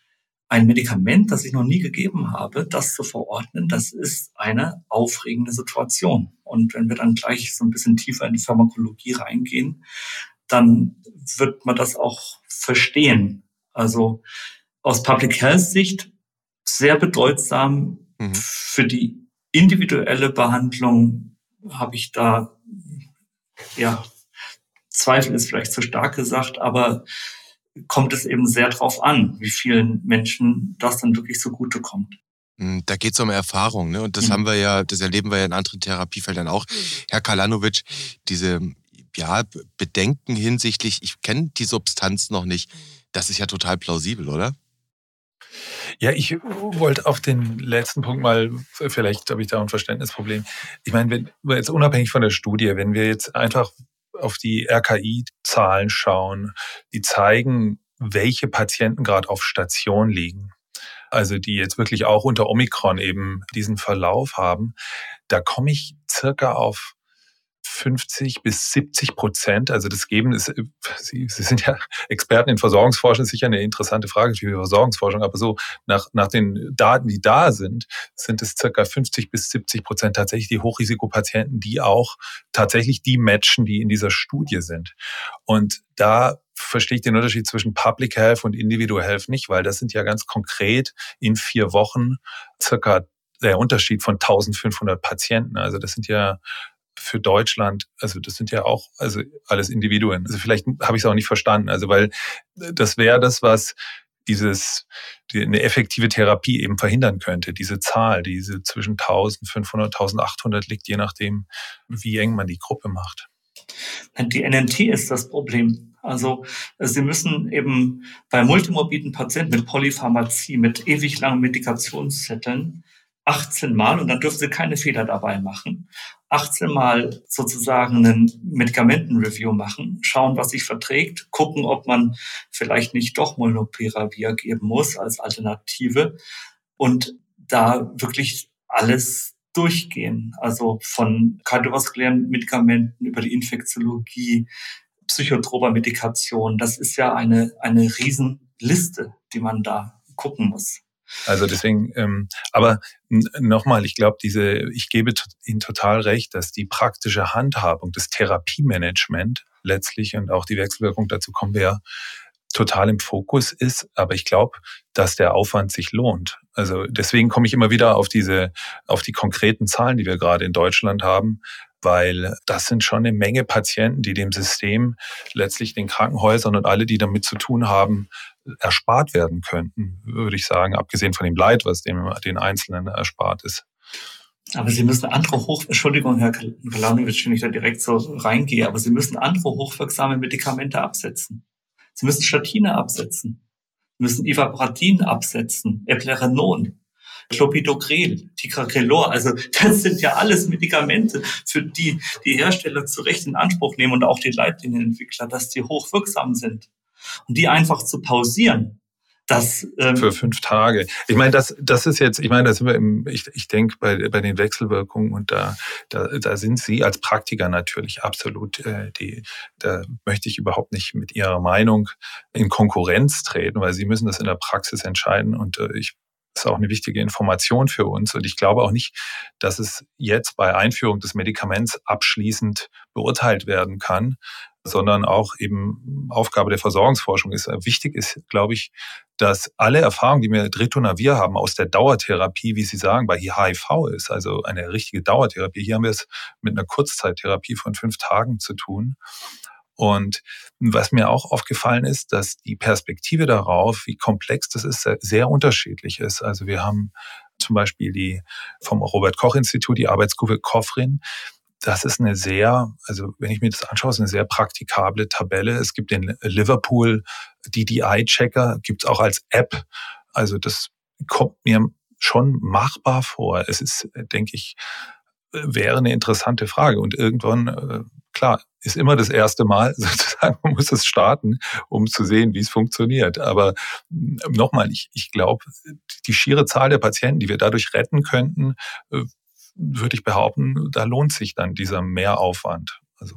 ein Medikament, das ich noch nie gegeben habe, das zu verordnen, das ist eine aufregende Situation. Und wenn wir dann gleich so ein bisschen tiefer in die Pharmakologie reingehen, dann wird man das auch verstehen. Also aus Public Health Sicht sehr bedeutsam mhm. für die individuelle Behandlung habe ich da, ja, Zweifel ist vielleicht zu stark gesagt, aber kommt es eben sehr drauf an, wie vielen Menschen das dann wirklich so gute kommt. Hm, da geht es um Erfahrung, ne? Und das mhm. haben wir ja, das erleben wir ja in anderen Therapiefeldern auch. Herr Kalanovic, diese ja, Bedenken hinsichtlich, ich kenne die Substanz noch nicht, das ist ja total plausibel, oder? Ja, ich wollte auf den letzten Punkt mal, vielleicht habe ich da ein Verständnisproblem. Ich meine, wenn, jetzt unabhängig von der Studie, wenn wir jetzt einfach auf die RKI-Zahlen schauen, die zeigen, welche Patienten gerade auf Station liegen, also die jetzt wirklich auch unter Omikron eben diesen Verlauf haben, da komme ich circa auf 50 bis 70 Prozent. Also das Geben ist, Sie, Sie sind ja Experten in Versorgungsforschung, ist sicher eine interessante Frage für die Versorgungsforschung, aber so nach, nach den Daten, die da sind, sind es circa 50 bis 70 Prozent tatsächlich die Hochrisikopatienten, die auch tatsächlich die matchen, die in dieser Studie sind. Und da verstehe ich den Unterschied zwischen Public Health und Individual Health nicht, weil das sind ja ganz konkret in vier Wochen circa der Unterschied von 1500 Patienten. Also das sind ja für Deutschland, also das sind ja auch also alles Individuen. Also vielleicht habe ich es auch nicht verstanden. Also weil das wäre das, was dieses die, eine effektive Therapie eben verhindern könnte. Diese Zahl, diese zwischen 1500, 1800 liegt, je nachdem, wie eng man die Gruppe macht. Die NNT ist das Problem. Also Sie müssen eben bei multimorbiden Patienten mit Polypharmazie, mit ewig langen Medikationszetteln 18 Mal und dann dürfen Sie keine Fehler dabei machen. 18 Mal sozusagen einen Medikamentenreview machen, schauen, was sich verträgt, gucken, ob man vielleicht nicht doch Molnupiravir geben muss als Alternative und da wirklich alles durchgehen. Also von kardiovaskulären Medikamenten über die Infektiologie, psychotroper Medikation. Das ist ja eine, eine Riesenliste, die man da gucken muss. Also deswegen, ähm, aber nochmal, ich glaube, diese, ich gebe Ihnen total recht, dass die praktische Handhabung, das Therapiemanagement letztlich und auch die Wechselwirkung, dazu kommen wir ja, total im Fokus ist. Aber ich glaube, dass der Aufwand sich lohnt. Also deswegen komme ich immer wieder auf diese, auf die konkreten Zahlen, die wir gerade in Deutschland haben, weil das sind schon eine Menge Patienten, die dem System letztlich den Krankenhäusern und alle, die damit zu tun haben, erspart werden könnten, würde ich sagen, abgesehen von dem Leid, was dem den Einzelnen erspart ist. Aber Sie müssen andere hoch, Entschuldigung, Herr Kalanowitsch, wenn ich da direkt so reingehe, aber Sie müssen andere hochwirksame Medikamente absetzen. Sie müssen Statine absetzen. Sie müssen Ivabratin absetzen, Eplerenon, Clopidogrel, Ticagrelor. Also das sind ja alles Medikamente, für die die Hersteller zu Recht in Anspruch nehmen und auch die Leitlinienentwickler, dass die hochwirksam sind. Und die einfach zu pausieren, das, ähm für fünf Tage. Ich meine, das, das ist jetzt, ich meine, da sind wir im, ich, ich denke bei, bei den Wechselwirkungen und da, da, da sind Sie als Praktiker natürlich absolut, äh, die, da möchte ich überhaupt nicht mit Ihrer Meinung in Konkurrenz treten, weil Sie müssen das in der Praxis entscheiden und äh, ich ist auch eine wichtige Information für uns. Und ich glaube auch nicht, dass es jetzt bei Einführung des Medikaments abschließend beurteilt werden kann, sondern auch eben Aufgabe der Versorgungsforschung ist. Wichtig ist, glaube ich, dass alle Erfahrungen, die wir mit Ritonavir haben aus der Dauertherapie, wie Sie sagen, bei HIV ist, also eine richtige Dauertherapie. Hier haben wir es mit einer Kurzzeittherapie von fünf Tagen zu tun. Und was mir auch aufgefallen ist, dass die Perspektive darauf, wie komplex das ist, sehr unterschiedlich ist. Also wir haben zum Beispiel die vom Robert Koch Institut, die Arbeitsgruppe Kofrin, das ist eine sehr, also wenn ich mir das anschaue, ist eine sehr praktikable Tabelle. Es gibt den Liverpool DDI-Checker, gibt es auch als App. Also das kommt mir schon machbar vor. Es ist, denke ich, wäre eine interessante Frage. Und irgendwann, äh, klar, ist immer das erste Mal sozusagen, man muss es starten, um zu sehen, wie es funktioniert. Aber nochmal, ich, ich glaube, die schiere Zahl der Patienten, die wir dadurch retten könnten, äh, würde ich behaupten, da lohnt sich dann dieser Mehraufwand. Also.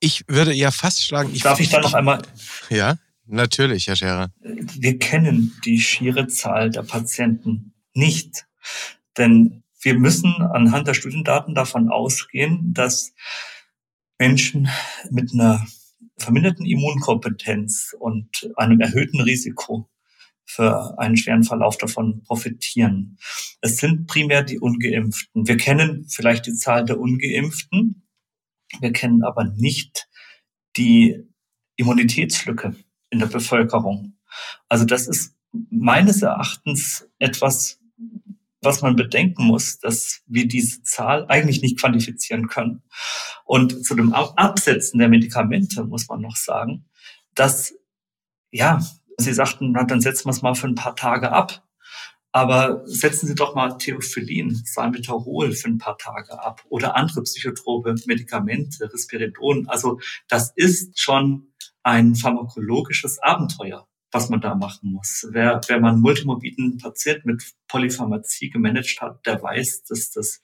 Ich würde ja fast schlagen. Ich Darf ich da noch einmal? Ja. Natürlich, Herr Scherer. Wir kennen die schiere Zahl der Patienten nicht. Denn wir müssen anhand der Studiendaten davon ausgehen, dass Menschen mit einer verminderten Immunkompetenz und einem erhöhten Risiko für einen schweren Verlauf davon profitieren. Es sind primär die Ungeimpften. Wir kennen vielleicht die Zahl der Ungeimpften, wir kennen aber nicht die Immunitätslücke in der Bevölkerung. Also das ist meines Erachtens etwas, was man bedenken muss, dass wir diese Zahl eigentlich nicht quantifizieren können. Und zu dem Absetzen der Medikamente muss man noch sagen, dass, ja, Sie sagten, na, dann setzen wir es mal für ein paar Tage ab. Aber setzen Sie doch mal Theophyllin, Salmeterol für ein paar Tage ab oder andere psychotrope Medikamente, Risperidon. Also das ist schon ein pharmakologisches Abenteuer, was man da machen muss. Wer, wer man multimorbiden Patienten mit Polypharmazie gemanagt hat, der weiß, dass das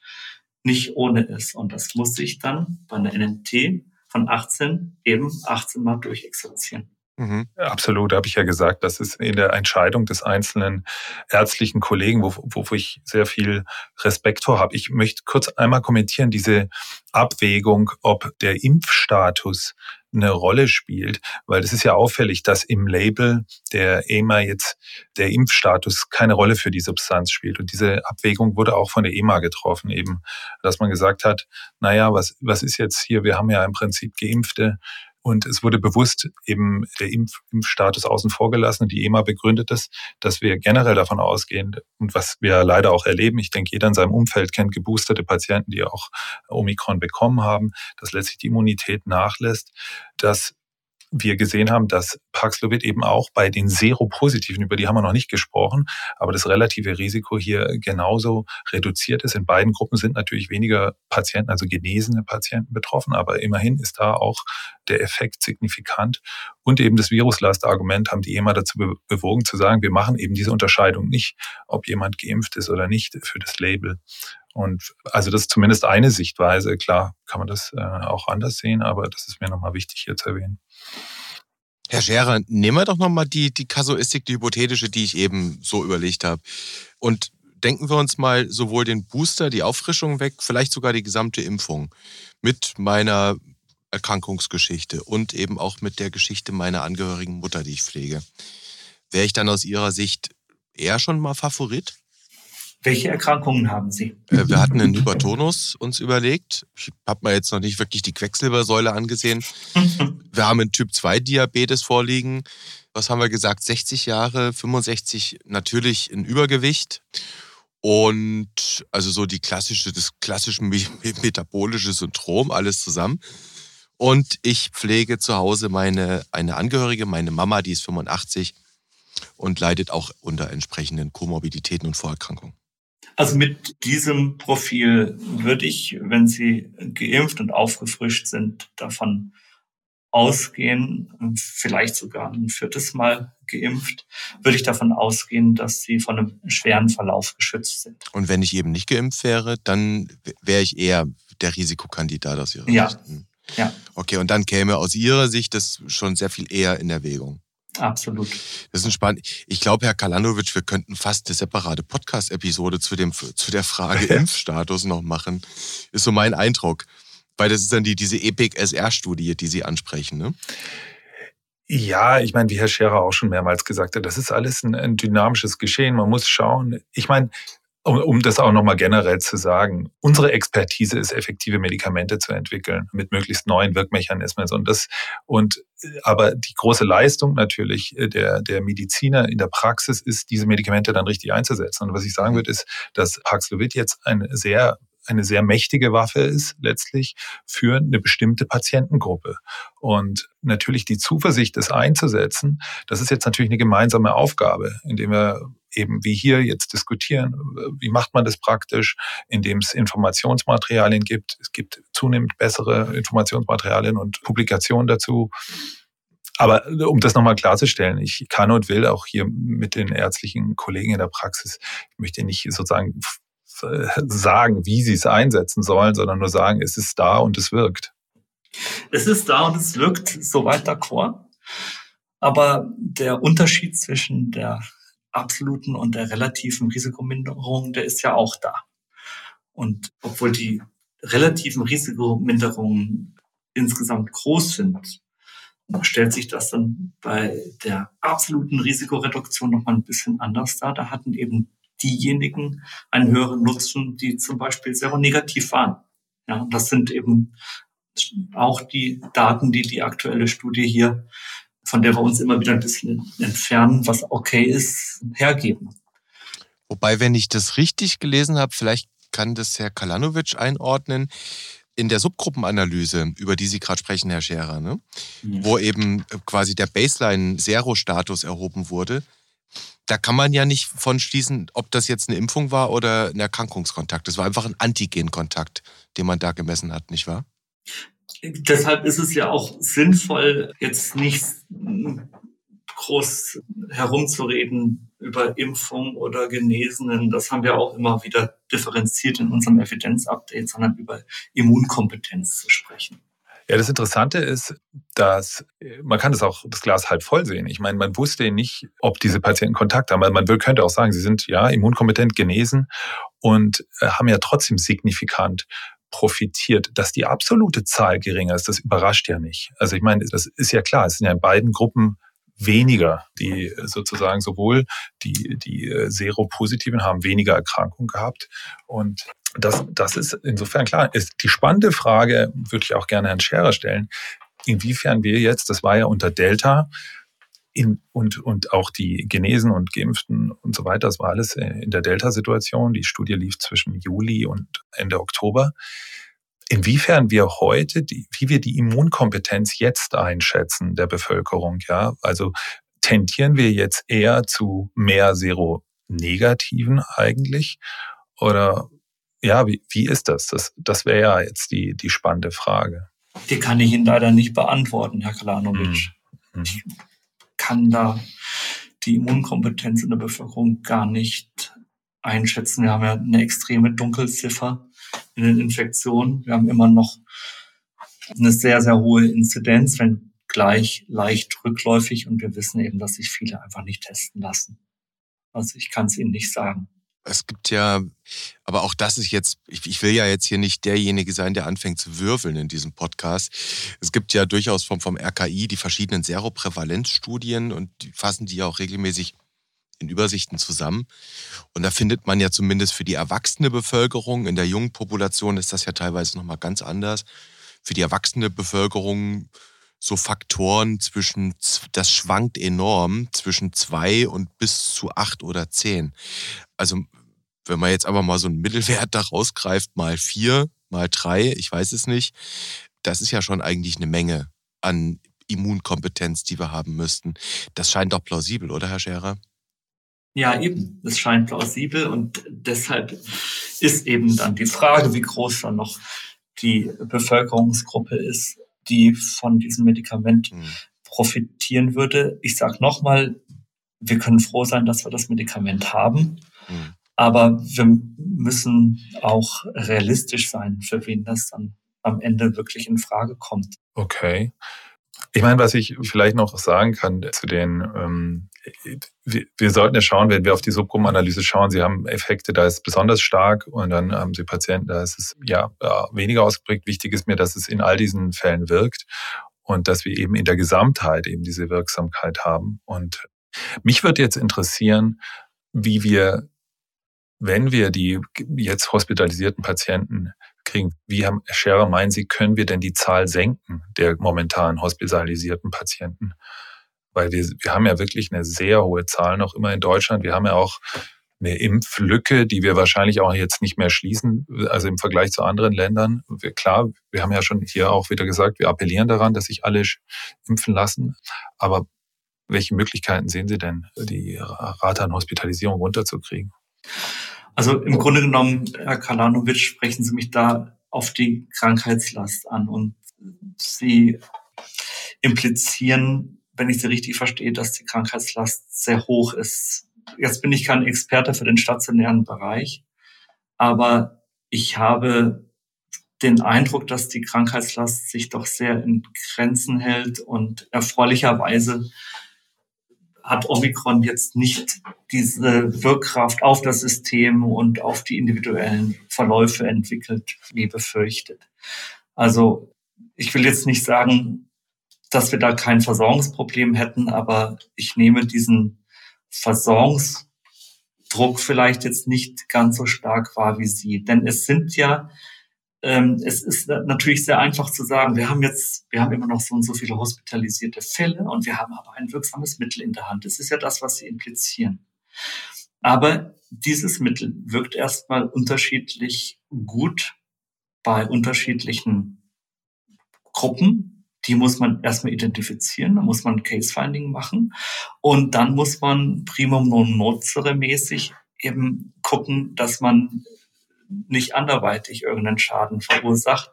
nicht ohne ist. Und das muss sich dann bei einer NNT von 18 eben 18 Mal durchexerzieren. Mhm. Absolut, habe ich ja gesagt, das ist in der Entscheidung des einzelnen ärztlichen Kollegen, wo, wo ich sehr viel Respekt vor habe. Ich möchte kurz einmal kommentieren, diese Abwägung, ob der Impfstatus eine Rolle spielt, weil es ist ja auffällig, dass im Label der EMA jetzt der Impfstatus keine Rolle für die Substanz spielt. Und diese Abwägung wurde auch von der EMA getroffen, eben, dass man gesagt hat, naja, was, was ist jetzt hier? Wir haben ja im Prinzip Geimpfte, und es wurde bewusst eben der Impf Impfstatus außen vor gelassen. Die EMA begründet es, dass wir generell davon ausgehen und was wir leider auch erleben, ich denke, jeder in seinem Umfeld kennt geboosterte Patienten, die auch Omikron bekommen haben, dass letztlich die Immunität nachlässt, dass wir gesehen haben, dass Paxlovid eben auch bei den Seropositiven, über die haben wir noch nicht gesprochen, aber das relative Risiko hier genauso reduziert ist. In beiden Gruppen sind natürlich weniger Patienten, also genesene Patienten betroffen, aber immerhin ist da auch der Effekt signifikant. Und eben das Viruslastargument haben die EMA dazu bewogen zu sagen, wir machen eben diese Unterscheidung nicht, ob jemand geimpft ist oder nicht für das Label. Und also das ist zumindest eine Sichtweise. Klar kann man das äh, auch anders sehen, aber das ist mir nochmal wichtig hier zu erwähnen. Herr Scherer, nehmen wir doch nochmal die, die Kasuistik, die hypothetische, die ich eben so überlegt habe. Und denken wir uns mal sowohl den Booster, die Auffrischung weg, vielleicht sogar die gesamte Impfung mit meiner Erkrankungsgeschichte und eben auch mit der Geschichte meiner angehörigen Mutter, die ich pflege. Wäre ich dann aus Ihrer Sicht eher schon mal Favorit? Welche Erkrankungen haben Sie? Äh, wir hatten einen Hypertonus uns überlegt. Ich habe mir jetzt noch nicht wirklich die Quecksilbersäule angesehen. Wir haben einen Typ 2 Diabetes vorliegen. Was haben wir gesagt? 60 Jahre, 65 natürlich ein Übergewicht. Und also so die klassische, das klassische metabolische Syndrom, alles zusammen. Und ich pflege zu Hause meine, eine Angehörige, meine Mama, die ist 85 und leidet auch unter entsprechenden Komorbiditäten und Vorerkrankungen. Also mit diesem Profil würde ich, wenn Sie geimpft und aufgefrischt sind, davon ausgehen, vielleicht sogar ein viertes Mal geimpft, würde ich davon ausgehen, dass sie von einem schweren Verlauf geschützt sind. Und wenn ich eben nicht geimpft wäre, dann wäre ich eher der Risikokandidat aus Ihrer ja. Sicht. Hm. Ja. Okay, und dann käme aus Ihrer Sicht das schon sehr viel eher in Erwägung. Absolut. Das ist ein spannend. Ich glaube, Herr Kalanovic, wir könnten fast eine separate Podcast-Episode zu, dem, zu der Frage Impfstatus noch machen. Ist so mein Eindruck. Weil das ist dann die, diese EPIC-SR-Studie, die Sie ansprechen, ne? Ja, ich meine, wie Herr Scherer auch schon mehrmals gesagt hat, das ist alles ein, ein dynamisches Geschehen. Man muss schauen. Ich meine, um, um das auch nochmal generell zu sagen, unsere Expertise ist, effektive Medikamente zu entwickeln mit möglichst neuen Wirkmechanismen. Und das, und, aber die große Leistung natürlich der, der Mediziner in der Praxis ist, diese Medikamente dann richtig einzusetzen. Und was ich sagen würde, ist, dass Paxlovid jetzt ein sehr eine sehr mächtige Waffe ist letztlich für eine bestimmte Patientengruppe. Und natürlich die Zuversicht, das einzusetzen, das ist jetzt natürlich eine gemeinsame Aufgabe, indem wir eben wie hier jetzt diskutieren, wie macht man das praktisch, indem es Informationsmaterialien gibt. Es gibt zunehmend bessere Informationsmaterialien und Publikationen dazu. Aber um das nochmal klarzustellen, ich kann und will auch hier mit den ärztlichen Kollegen in der Praxis, ich möchte nicht sozusagen sagen, wie sie es einsetzen sollen, sondern nur sagen, es ist da und es wirkt. Es ist da und es wirkt, soweit d'accord. Aber der Unterschied zwischen der absoluten und der relativen Risikominderung, der ist ja auch da. Und obwohl die relativen Risikominderungen insgesamt groß sind, stellt sich das dann bei der absoluten Risikoreduktion noch mal ein bisschen anders dar. Da hatten eben diejenigen einen höheren Nutzen, die zum Beispiel seronegativ waren. Ja, das sind eben auch die Daten, die die aktuelle Studie hier, von der wir uns immer wieder ein bisschen entfernen, was okay ist, hergeben. Wobei, wenn ich das richtig gelesen habe, vielleicht kann das Herr Kalanovic einordnen, in der Subgruppenanalyse, über die Sie gerade sprechen, Herr Scherer, ne? Mhm. wo eben quasi der Baseline-Zero-Status erhoben wurde, da kann man ja nicht von schließen, ob das jetzt eine Impfung war oder ein Erkrankungskontakt. Das war einfach ein Antigenkontakt, den man da gemessen hat, nicht wahr? Deshalb ist es ja auch sinnvoll, jetzt nicht groß herumzureden über Impfung oder Genesenen. Das haben wir auch immer wieder differenziert in unserem Evidenzupdate, sondern über Immunkompetenz zu sprechen. Ja, das Interessante ist, dass man kann das auch das Glas halb voll sehen. Ich meine, man wusste nicht, ob diese Patienten Kontakt haben. Man könnte auch sagen, sie sind ja immunkompetent genesen und äh, haben ja trotzdem signifikant profitiert. Dass die absolute Zahl geringer ist, das überrascht ja nicht. Also ich meine, das ist ja klar, es sind ja in beiden Gruppen weniger, die sozusagen sowohl die, die äh, Seropositiven haben weniger Erkrankungen gehabt. Und das, das ist insofern klar. Ist die spannende Frage, würde ich auch gerne Herrn Scherer stellen, inwiefern wir jetzt, das war ja unter Delta, in, und, und auch die Genesen und Geimpften und so weiter, das war alles äh, in der Delta-Situation. Die Studie lief zwischen Juli und Ende Oktober inwiefern wir heute, die, wie wir die Immunkompetenz jetzt einschätzen der Bevölkerung, ja, also tendieren wir jetzt eher zu mehr Seronegativen eigentlich oder ja, wie, wie ist das? Das, das wäre ja jetzt die, die spannende Frage. Die kann ich Ihnen leider nicht beantworten, Herr Kalanovic. Mhm. Ich kann da die Immunkompetenz in der Bevölkerung gar nicht einschätzen. Wir haben ja eine extreme Dunkelziffer in den Infektionen. Wir haben immer noch eine sehr, sehr hohe Inzidenz, wenn gleich leicht rückläufig. Und wir wissen eben, dass sich viele einfach nicht testen lassen. Also ich kann es Ihnen nicht sagen. Es gibt ja, aber auch das ist jetzt, ich, ich, will ja jetzt hier nicht derjenige sein, der anfängt zu würfeln in diesem Podcast. Es gibt ja durchaus vom, vom RKI die verschiedenen Seroprävalenzstudien und die fassen die ja auch regelmäßig in Übersichten zusammen. Und da findet man ja zumindest für die erwachsene Bevölkerung, in der jungen Population ist das ja teilweise nochmal ganz anders, für die erwachsene Bevölkerung so Faktoren zwischen, das schwankt enorm, zwischen zwei und bis zu acht oder zehn. Also wenn man jetzt aber mal so einen Mittelwert da rausgreift, mal vier, mal drei, ich weiß es nicht, das ist ja schon eigentlich eine Menge an Immunkompetenz, die wir haben müssten. Das scheint doch plausibel, oder Herr Scherer? Ja, eben. Es scheint plausibel und deshalb ist eben dann die Frage, wie groß dann noch die Bevölkerungsgruppe ist, die von diesem Medikament mhm. profitieren würde. Ich sage nochmal, wir können froh sein, dass wir das Medikament haben. Mhm. Aber wir müssen auch realistisch sein, für wen das dann am Ende wirklich in Frage kommt. Okay. Ich meine, was ich vielleicht noch sagen kann zu den, ähm, wir, wir, sollten ja schauen, wenn wir auf die Subgruppenanalyse schauen, sie haben Effekte, da ist besonders stark und dann haben sie Patienten, da ist es ja weniger ausgeprägt. Wichtig ist mir, dass es in all diesen Fällen wirkt und dass wir eben in der Gesamtheit eben diese Wirksamkeit haben. Und mich würde jetzt interessieren, wie wir, wenn wir die jetzt hospitalisierten Patienten kriegen. Wie Herr Scherer meinen Sie, können wir denn die Zahl senken der momentan hospitalisierten Patienten? Weil wir, wir haben ja wirklich eine sehr hohe Zahl noch immer in Deutschland. Wir haben ja auch eine Impflücke, die wir wahrscheinlich auch jetzt nicht mehr schließen, also im Vergleich zu anderen Ländern. Wir, klar, wir haben ja schon hier auch wieder gesagt, wir appellieren daran, dass sich alle impfen lassen. Aber welche Möglichkeiten sehen Sie denn, die Rate an Hospitalisierung runterzukriegen? Also im Grunde genommen, Herr Kalanovic, sprechen Sie mich da auf die Krankheitslast an und Sie implizieren, wenn ich Sie richtig verstehe, dass die Krankheitslast sehr hoch ist. Jetzt bin ich kein Experte für den stationären Bereich, aber ich habe den Eindruck, dass die Krankheitslast sich doch sehr in Grenzen hält und erfreulicherweise hat Omikron jetzt nicht diese Wirkkraft auf das System und auf die individuellen Verläufe entwickelt, wie befürchtet. Also ich will jetzt nicht sagen, dass wir da kein Versorgungsproblem hätten, aber ich nehme diesen Versorgungsdruck vielleicht jetzt nicht ganz so stark wahr wie Sie. Denn es sind ja ähm, es ist natürlich sehr einfach zu sagen, wir haben jetzt, wir haben immer noch so und so viele hospitalisierte Fälle und wir haben aber ein wirksames Mittel in der Hand. Das ist ja das, was Sie implizieren. Aber dieses Mittel wirkt erstmal unterschiedlich gut bei unterschiedlichen Gruppen. Die muss man erstmal identifizieren, da muss man Case-Finding machen und dann muss man primum non nocere mäßig eben gucken, dass man nicht anderweitig irgendeinen Schaden verursacht.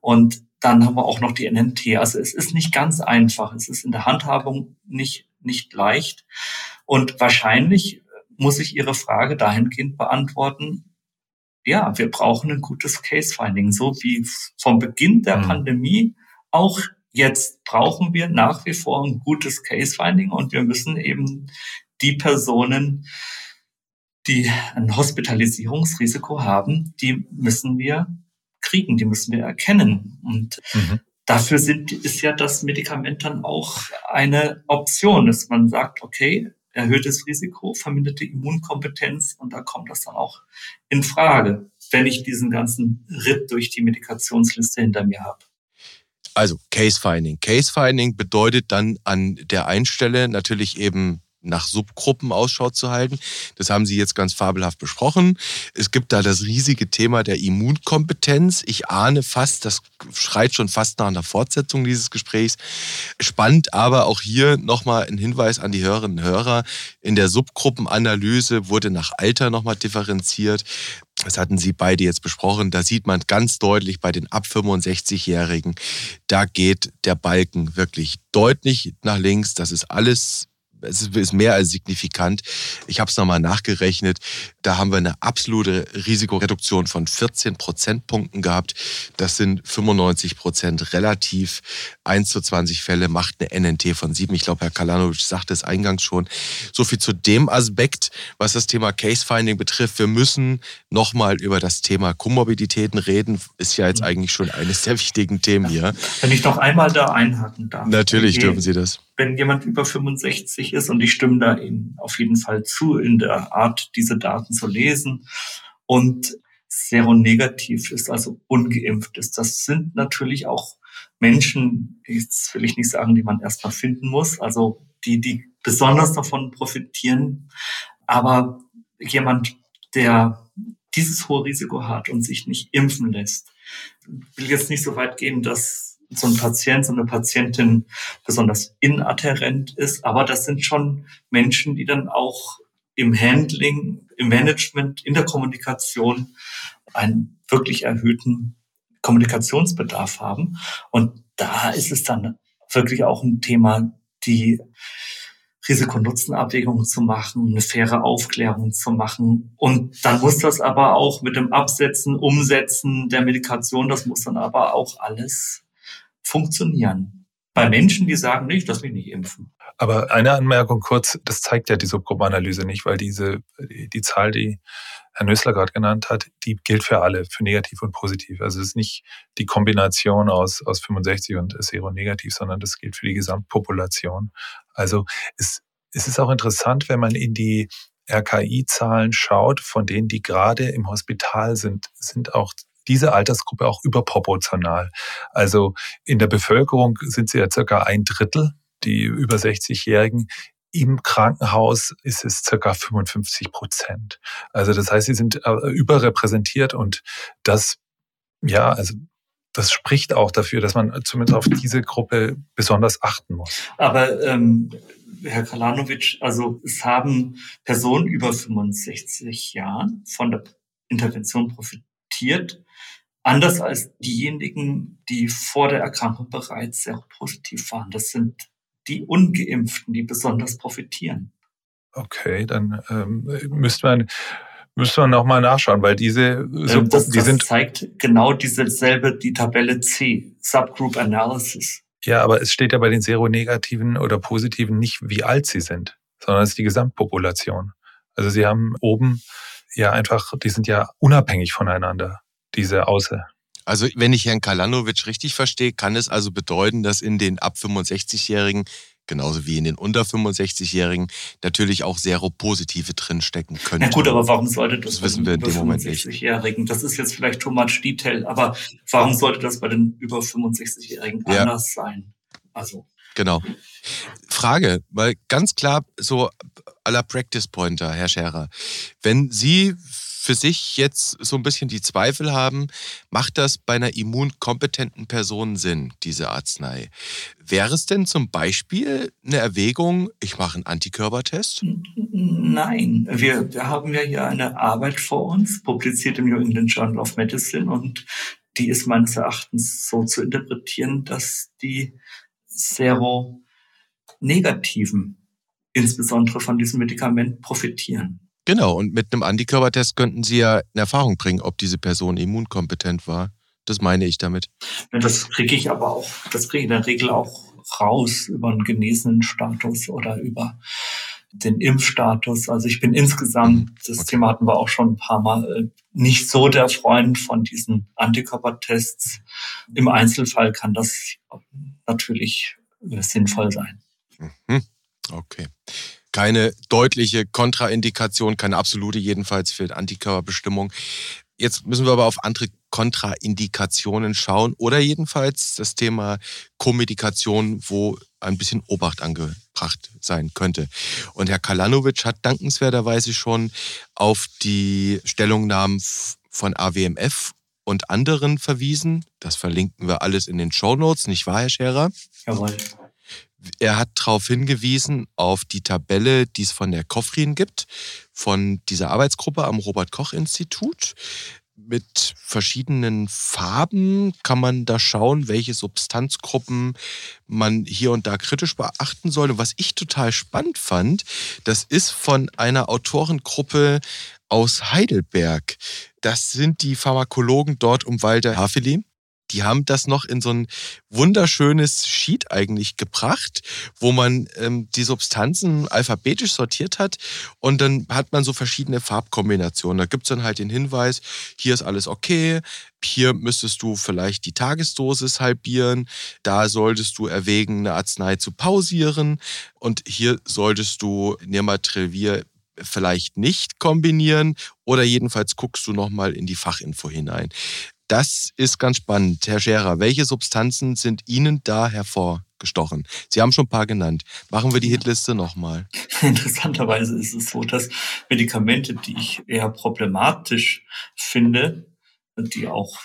Und dann haben wir auch noch die NNT. Also es ist nicht ganz einfach. Es ist in der Handhabung nicht, nicht leicht. Und wahrscheinlich muss ich Ihre Frage dahingehend beantworten, ja, wir brauchen ein gutes Case-Finding. So wie vom Beginn der mhm. Pandemie auch jetzt brauchen wir nach wie vor ein gutes Case-Finding und wir müssen eben die Personen die ein Hospitalisierungsrisiko haben, die müssen wir kriegen, die müssen wir erkennen. Und mhm. dafür sind, ist ja das Medikament dann auch eine Option, dass man sagt, okay, erhöhtes Risiko, verminderte Immunkompetenz und da kommt das dann auch in Frage, wenn ich diesen ganzen Ritt durch die Medikationsliste hinter mir habe. Also Case Finding. Case Finding bedeutet dann an der einen Stelle natürlich eben nach Subgruppen Ausschau zu halten. Das haben Sie jetzt ganz fabelhaft besprochen. Es gibt da das riesige Thema der Immunkompetenz. Ich ahne fast, das schreit schon fast nach einer Fortsetzung dieses Gesprächs. Spannend, aber auch hier nochmal ein Hinweis an die Hörerinnen und Hörer. In der Subgruppenanalyse wurde nach Alter nochmal differenziert. Das hatten Sie beide jetzt besprochen. Da sieht man ganz deutlich bei den ab 65-Jährigen, da geht der Balken wirklich deutlich nach links. Das ist alles es ist mehr als signifikant. Ich habe es nochmal nachgerechnet. Da haben wir eine absolute Risikoreduktion von 14 Prozentpunkten gehabt. Das sind 95 Prozent relativ. 1 zu 20 Fälle macht eine NNT von 7. Ich glaube, Herr Kalanovic sagte es eingangs schon. So viel zu dem Aspekt, was das Thema Case-Finding betrifft. Wir müssen nochmal über das Thema Komorbiditäten reden. Ist ja jetzt eigentlich schon eines der wichtigen Themen hier. Wenn ich noch einmal da einhaken darf. Natürlich dürfen Sie das wenn jemand über 65 ist und ich stimme da Ihnen auf jeden Fall zu, in der Art, diese Daten zu lesen und seronegativ ist, also ungeimpft ist. Das sind natürlich auch Menschen, jetzt will ich nicht sagen, die man erstmal finden muss, also die, die besonders davon profitieren. Aber jemand, der dieses hohe Risiko hat und sich nicht impfen lässt, will jetzt nicht so weit gehen, dass so ein Patient, so eine Patientin besonders inadherent ist. Aber das sind schon Menschen, die dann auch im Handling, im Management, in der Kommunikation einen wirklich erhöhten Kommunikationsbedarf haben. Und da ist es dann wirklich auch ein Thema, die Risiko-Nutzen-Abwägung zu machen, eine faire Aufklärung zu machen. Und dann muss das aber auch mit dem Absetzen, Umsetzen der Medikation, das muss dann aber auch alles funktionieren. Bei Menschen, die sagen, nicht, dass wir nicht impfen. Aber eine Anmerkung kurz, das zeigt ja die Subgruppenanalyse nicht, weil diese, die, die Zahl, die Herr Nössler gerade genannt hat, die gilt für alle, für negativ und positiv. Also es ist nicht die Kombination aus, aus 65 und Seronegativ, sondern das gilt für die Gesamtpopulation. Also es, es ist auch interessant, wenn man in die RKI-Zahlen schaut, von denen, die gerade im Hospital sind, sind auch diese Altersgruppe auch überproportional. Also in der Bevölkerung sind sie ja circa ein Drittel, die über 60-Jährigen. Im Krankenhaus ist es circa 55 Prozent. Also das heißt, sie sind äh, überrepräsentiert und das, ja, also das spricht auch dafür, dass man zumindest auf diese Gruppe besonders achten muss. Aber ähm, Herr Kalanovic, also es haben Personen über 65 Jahren von der Intervention profitiert, Anders als diejenigen, die vor der Erkrankung bereits sehr positiv waren. Das sind die Ungeimpften, die besonders profitieren. Okay, dann ähm, müsste man müsste man nochmal nachschauen, weil diese so, ähm, das, die das sind zeigt genau dieselbe die Tabelle C Subgroup Analysis. Ja, aber es steht ja bei den Seronegativen oder Positiven nicht, wie alt sie sind sondern es ist die Gesamtpopulation. Also sie haben oben ja einfach, die sind ja unabhängig voneinander, diese Außer. Also wenn ich Herrn Kalanovic richtig verstehe, kann es also bedeuten, dass in den ab 65-Jährigen genauso wie in den unter 65-Jährigen natürlich auch Seropositive drinstecken können. Ja gut, aber warum sollte das, das wissen wir in dem Moment nicht. Das ist jetzt vielleicht too much detail, aber warum sollte das bei den über 65-Jährigen ja. anders sein? Also Genau. Frage, weil ganz klar so aller Practice Pointer, Herr Scherer. Wenn Sie für sich jetzt so ein bisschen die Zweifel haben, macht das bei einer immunkompetenten Person Sinn, diese Arznei? Wäre es denn zum Beispiel eine Erwägung, ich mache einen Antikörpertest? Nein, wir, haben ja hier eine Arbeit vor uns, publiziert im New England Journal of Medicine und die ist meines Erachtens so zu interpretieren, dass die Seronegativen insbesondere von diesem Medikament profitieren. Genau, und mit einem Antikörpertest könnten Sie ja in Erfahrung bringen, ob diese Person immunkompetent war. Das meine ich damit. Das kriege ich aber auch, das kriege ich in der Regel auch raus über einen genesenen Status oder über den Impfstatus. Also ich bin insgesamt, mhm. das okay. Thema hatten wir auch schon ein paar Mal, äh, nicht so der Freund von diesen Antikörpertests. Im Einzelfall kann das natürlich sinnvoll sein. Mhm. Okay keine deutliche Kontraindikation, keine absolute jedenfalls für Antikörperbestimmung. Jetzt müssen wir aber auf andere Kontraindikationen schauen oder jedenfalls das Thema Komedikation, wo ein bisschen Obacht angebracht sein könnte. Und Herr Kalanovic hat dankenswerterweise schon auf die Stellungnahmen von AWMF und anderen verwiesen. Das verlinken wir alles in den Show Notes, nicht wahr, Herr Scherer? Jawohl. Er hat darauf hingewiesen, auf die Tabelle, die es von der Kofrin gibt, von dieser Arbeitsgruppe am Robert-Koch-Institut. Mit verschiedenen Farben kann man da schauen, welche Substanzgruppen man hier und da kritisch beachten soll. Und was ich total spannend fand, das ist von einer Autorengruppe aus Heidelberg. Das sind die Pharmakologen dort um Walter Hafeli die haben das noch in so ein wunderschönes Sheet eigentlich gebracht, wo man ähm, die Substanzen alphabetisch sortiert hat und dann hat man so verschiedene Farbkombinationen. Da gibt's dann halt den Hinweis, hier ist alles okay, hier müsstest du vielleicht die Tagesdosis halbieren, da solltest du erwägen, eine Arznei zu pausieren und hier solltest du Nirmatrelvir vielleicht nicht kombinieren oder jedenfalls guckst du nochmal in die Fachinfo hinein. Das ist ganz spannend. Herr Scherer, welche Substanzen sind Ihnen da hervorgestochen? Sie haben schon ein paar genannt. Machen wir die Hitliste nochmal. Interessanterweise ist es so, dass Medikamente, die ich eher problematisch finde, die auch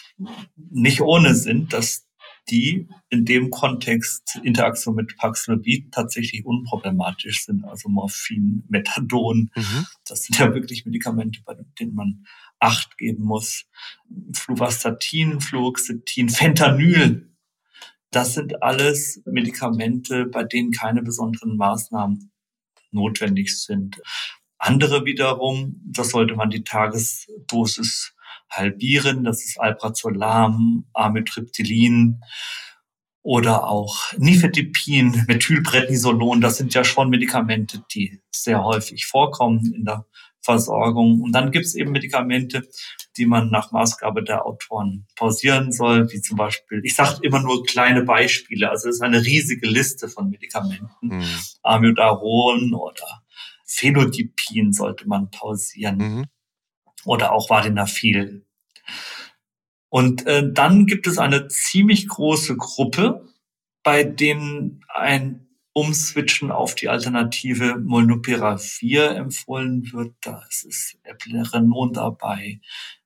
nicht ohne sind, dass die in dem Kontext Interaktion mit Paxlovid tatsächlich unproblematisch sind. Also Morphin, Methadon, mhm. das sind ja wirklich Medikamente, bei denen man Acht geben muss. Fluvastatin, Fluoxetin, Fentanyl. Das sind alles Medikamente, bei denen keine besonderen Maßnahmen notwendig sind. Andere wiederum, das sollte man die Tagesdosis halbieren. Das ist Alprazolam, Amitriptylin oder auch Nifedipin, Methylprednisolon. Das sind ja schon Medikamente, die sehr häufig vorkommen in der Versorgung. Und dann gibt es eben Medikamente, die man nach Maßgabe der Autoren pausieren soll, wie zum Beispiel, ich sage immer nur kleine Beispiele, also es ist eine riesige Liste von Medikamenten. Mhm. Amiodaron oder Phenodipin sollte man pausieren. Mhm. Oder auch Vardenafil. Und äh, dann gibt es eine ziemlich große Gruppe, bei denen ein Umswitchen auf die Alternative Molnupiravir empfohlen wird. Da ist Eplerenon dabei,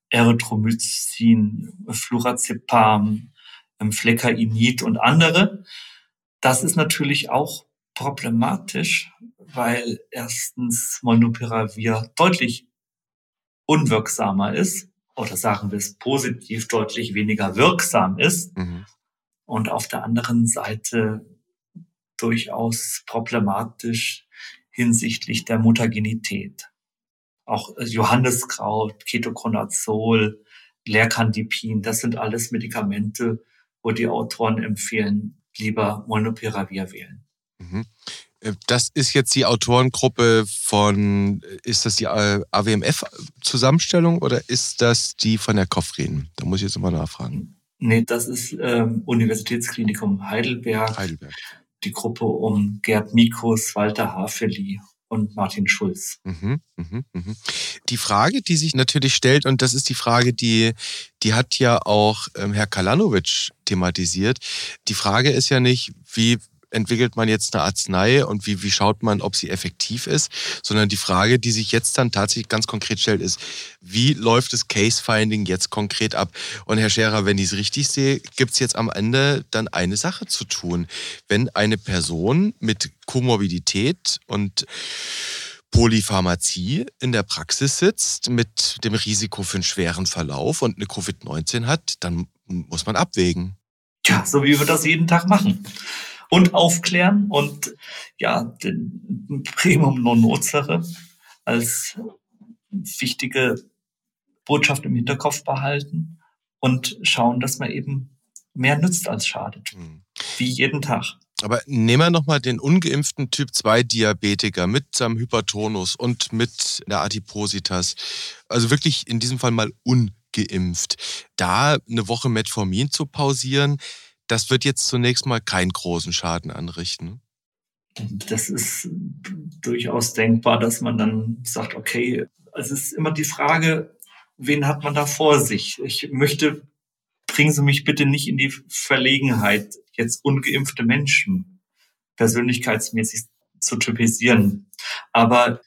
Erythromycin, Flurazepam, ähm, Fleccainid und andere. Das ist natürlich auch problematisch, weil erstens Molnupiravir deutlich unwirksamer ist oder sagen wir es positiv deutlich weniger wirksam ist. Mhm. Und auf der anderen Seite durchaus problematisch hinsichtlich der Mutagenität. Auch äh, Johanneskraut, Ketoconazol, Lercandipin, das sind alles Medikamente, wo die Autoren empfehlen, lieber Molnupiravir wählen. Mhm. Äh, das ist jetzt die Autorengruppe von, ist das die AWMF-Zusammenstellung oder ist das die von der Koffrin? Da muss ich jetzt mal nachfragen. Nee, das ist ähm, Universitätsklinikum Heidelberg. Heidelberg. Die Gruppe um Gerd Mikus, Walter Hafeli und Martin Schulz. Mhm, mh, mh. Die Frage, die sich natürlich stellt, und das ist die Frage, die, die hat ja auch ähm, Herr Kalanovic thematisiert. Die Frage ist ja nicht, wie entwickelt man jetzt eine Arznei und wie, wie schaut man, ob sie effektiv ist, sondern die Frage, die sich jetzt dann tatsächlich ganz konkret stellt, ist, wie läuft das Case-Finding jetzt konkret ab? Und Herr Scherer, wenn ich es richtig sehe, gibt es jetzt am Ende dann eine Sache zu tun. Wenn eine Person mit Komorbidität und Polypharmazie in der Praxis sitzt mit dem Risiko für einen schweren Verlauf und eine Covid-19 hat, dann muss man abwägen. Ja, so wie wir das jeden Tag machen und aufklären und ja, den Primum non nocere als wichtige Botschaft im Hinterkopf behalten und schauen, dass man eben mehr nützt als schadet. Mhm. Wie jeden Tag. Aber nehmen wir nochmal den ungeimpften Typ 2 Diabetiker mit seinem Hypertonus und mit der Adipositas. Also wirklich in diesem Fall mal ungeimpft. Da eine Woche Metformin zu pausieren, das wird jetzt zunächst mal keinen großen Schaden anrichten. Das ist durchaus denkbar, dass man dann sagt, okay, es ist immer die Frage, wen hat man da vor sich? Ich möchte, bringen Sie mich bitte nicht in die Verlegenheit, jetzt ungeimpfte Menschen persönlichkeitsmäßig zu typisieren. Aber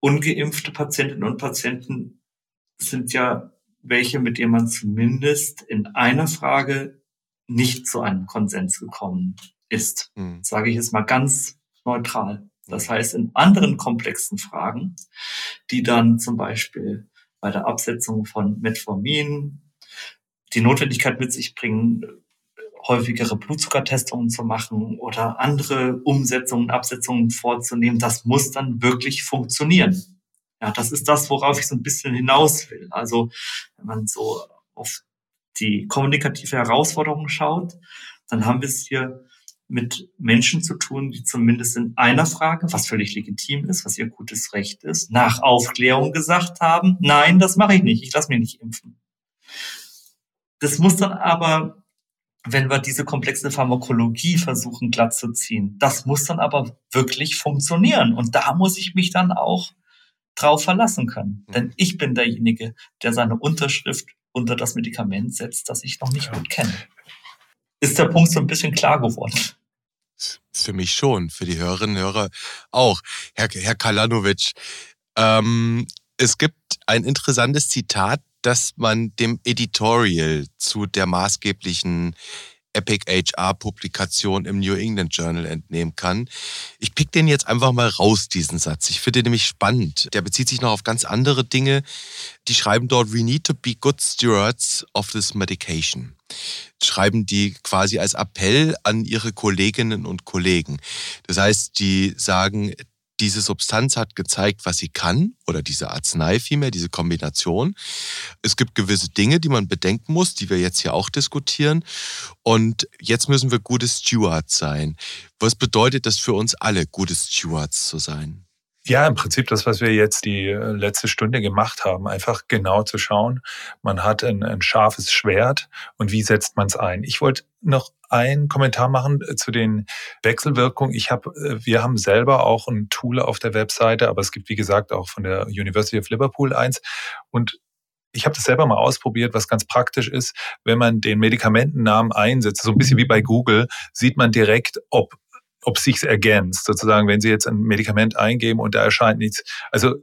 ungeimpfte Patientinnen und Patienten sind ja welche, mit denen man zumindest in einer Frage nicht zu einem Konsens gekommen ist. Mhm. Sage ich jetzt mal ganz neutral. Das heißt, in anderen komplexen Fragen, die dann zum Beispiel bei der Absetzung von Metformin die Notwendigkeit mit sich bringen, häufigere Blutzuckertestungen zu machen oder andere Umsetzungen, Absetzungen vorzunehmen, das muss dann wirklich funktionieren. Ja, das ist das, worauf ich so ein bisschen hinaus will. Also, wenn man so auf die kommunikative Herausforderung schaut, dann haben wir es hier mit Menschen zu tun, die zumindest in einer Frage, was völlig legitim ist, was ihr gutes Recht ist, nach Aufklärung gesagt haben, nein, das mache ich nicht, ich lasse mich nicht impfen. Das muss dann aber, wenn wir diese komplexe Pharmakologie versuchen glatt zu ziehen, das muss dann aber wirklich funktionieren. Und da muss ich mich dann auch drauf verlassen können. Mhm. Denn ich bin derjenige, der seine Unterschrift unter das Medikament setzt, das ich noch nicht gut kenne. Ist der Punkt so ein bisschen klar geworden? Für mich schon, für die Hörerinnen und Hörer auch. Herr, Herr Kalanovic, ähm, es gibt ein interessantes Zitat, das man dem Editorial zu der maßgeblichen Epic HR Publikation im New England Journal entnehmen kann. Ich pick den jetzt einfach mal raus, diesen Satz. Ich finde den nämlich spannend. Der bezieht sich noch auf ganz andere Dinge. Die schreiben dort, we need to be good stewards of this medication. Schreiben die quasi als Appell an ihre Kolleginnen und Kollegen. Das heißt, die sagen, diese Substanz hat gezeigt, was sie kann, oder diese Arznei vielmehr, diese Kombination. Es gibt gewisse Dinge, die man bedenken muss, die wir jetzt hier auch diskutieren. Und jetzt müssen wir gute Stewards sein. Was bedeutet das für uns alle, gute Stewards zu sein? Ja, im Prinzip das, was wir jetzt die äh, letzte Stunde gemacht haben, einfach genau zu schauen. Man hat ein, ein scharfes Schwert und wie setzt man es ein? Ich wollte noch einen Kommentar machen äh, zu den Wechselwirkungen. Ich habe, äh, wir haben selber auch ein Tool auf der Webseite, aber es gibt wie gesagt auch von der University of Liverpool eins und ich habe das selber mal ausprobiert, was ganz praktisch ist, wenn man den Medikamentennamen einsetzt, so ein bisschen wie bei Google, sieht man direkt, ob ob sich's ergänzt. Sozusagen, wenn Sie jetzt ein Medikament eingeben und da erscheint nichts. Also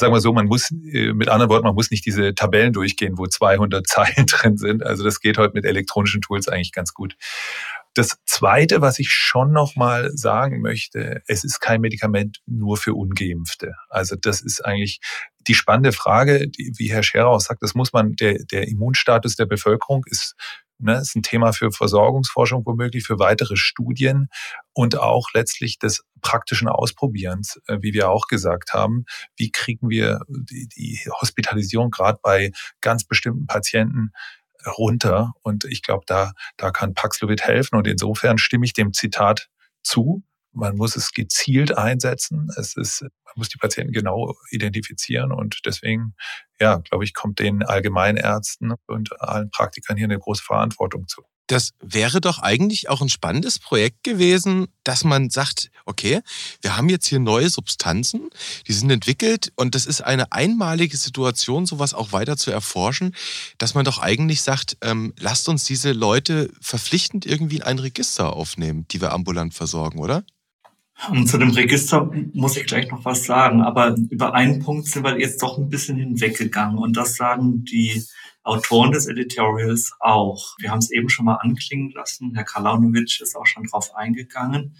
sagen wir so, man muss, äh, mit anderen Worten, man muss nicht diese Tabellen durchgehen, wo 200 Zeilen drin sind. Also das geht heute mit elektronischen Tools eigentlich ganz gut. Das Zweite, was ich schon noch mal sagen möchte, es ist kein Medikament nur für Ungeimpfte. Also das ist eigentlich die spannende Frage, die, wie Herr Scherer auch sagt, das muss man, der, der Immunstatus der Bevölkerung ist Ne, ist ein Thema für Versorgungsforschung womöglich, für weitere Studien und auch letztlich des praktischen Ausprobierens, äh, wie wir auch gesagt haben. Wie kriegen wir die, die Hospitalisierung gerade bei ganz bestimmten Patienten runter? Und ich glaube, da, da kann Paxlovid helfen. Und insofern stimme ich dem Zitat zu Man muss es gezielt einsetzen. Es ist, man muss die Patienten genau identifizieren und deswegen, ja, glaube ich, kommt den Allgemeinärzten und allen Praktikern hier eine große Verantwortung zu. Das wäre doch eigentlich auch ein spannendes Projekt gewesen, dass man sagt, okay, wir haben jetzt hier neue Substanzen, die sind entwickelt und das ist eine einmalige Situation, sowas auch weiter zu erforschen, dass man doch eigentlich sagt, ähm, lasst uns diese Leute verpflichtend irgendwie in ein Register aufnehmen, die wir ambulant versorgen, oder? Und zu dem Register muss ich gleich noch was sagen, aber über einen Punkt sind wir jetzt doch ein bisschen hinweggegangen und das sagen die Autoren des Editorials auch. Wir haben es eben schon mal anklingen lassen. Herr Kalaunovic ist auch schon drauf eingegangen.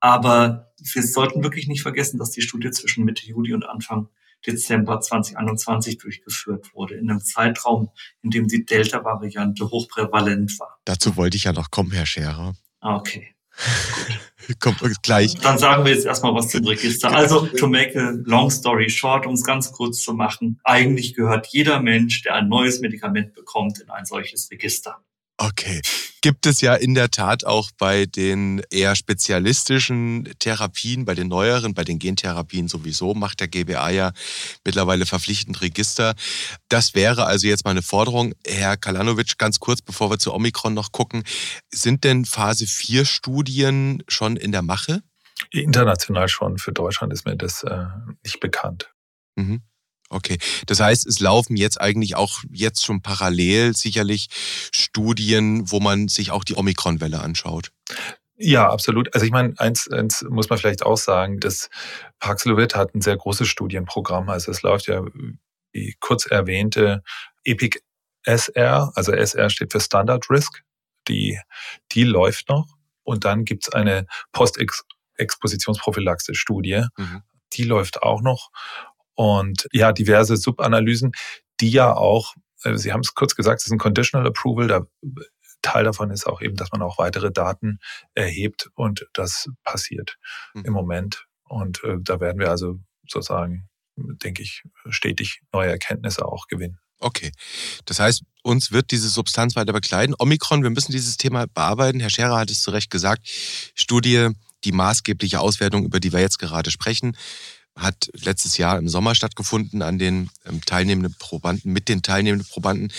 Aber wir sollten wirklich nicht vergessen, dass die Studie zwischen Mitte Juli und Anfang Dezember 2021 durchgeführt wurde, in einem Zeitraum, in dem die Delta-Variante hochprävalent war. Dazu wollte ich ja noch kommen, Herr Scherer. Ah, okay. Kommt gleich. Dann sagen wir jetzt erstmal was zum Register. Also, to make a long story short, um es ganz kurz zu machen, eigentlich gehört jeder Mensch, der ein neues Medikament bekommt, in ein solches Register. Okay. Gibt es ja in der Tat auch bei den eher spezialistischen Therapien, bei den neueren, bei den Gentherapien sowieso, macht der GBA ja mittlerweile verpflichtend Register. Das wäre also jetzt meine Forderung. Herr Kalanovic, ganz kurz, bevor wir zu Omikron noch gucken. Sind denn Phase 4 Studien schon in der Mache? International schon. Für Deutschland ist mir das äh, nicht bekannt. Mhm. Okay, das heißt, es laufen jetzt eigentlich auch jetzt schon parallel sicherlich Studien, wo man sich auch die Omikron-Welle anschaut. Ja, absolut. Also ich meine, eins, eins muss man vielleicht auch sagen, das Paxlovid hat ein sehr großes Studienprogramm. Also es läuft ja, wie kurz erwähnte, EPIC SR, also SR steht für Standard Risk, die, die läuft noch. Und dann gibt's eine Post-Expositionsprophylaxe-Studie, mhm. die läuft auch noch und ja, diverse Subanalysen, die ja auch, äh, Sie haben es kurz gesagt, es ist ein Conditional Approval, da Teil davon ist auch eben, dass man auch weitere Daten erhebt und das passiert mhm. im Moment. Und äh, da werden wir also sozusagen, denke ich, stetig neue Erkenntnisse auch gewinnen. Okay. Das heißt, uns wird diese Substanz weiter begleiten. Omikron, wir müssen dieses Thema bearbeiten. Herr Scherer hat es zu Recht gesagt. Studie, die maßgebliche Auswertung, über die wir jetzt gerade sprechen, hat letztes Jahr im Sommer stattgefunden an den ähm, teilnehmenden Probanden, mit den teilnehmenden Probanden.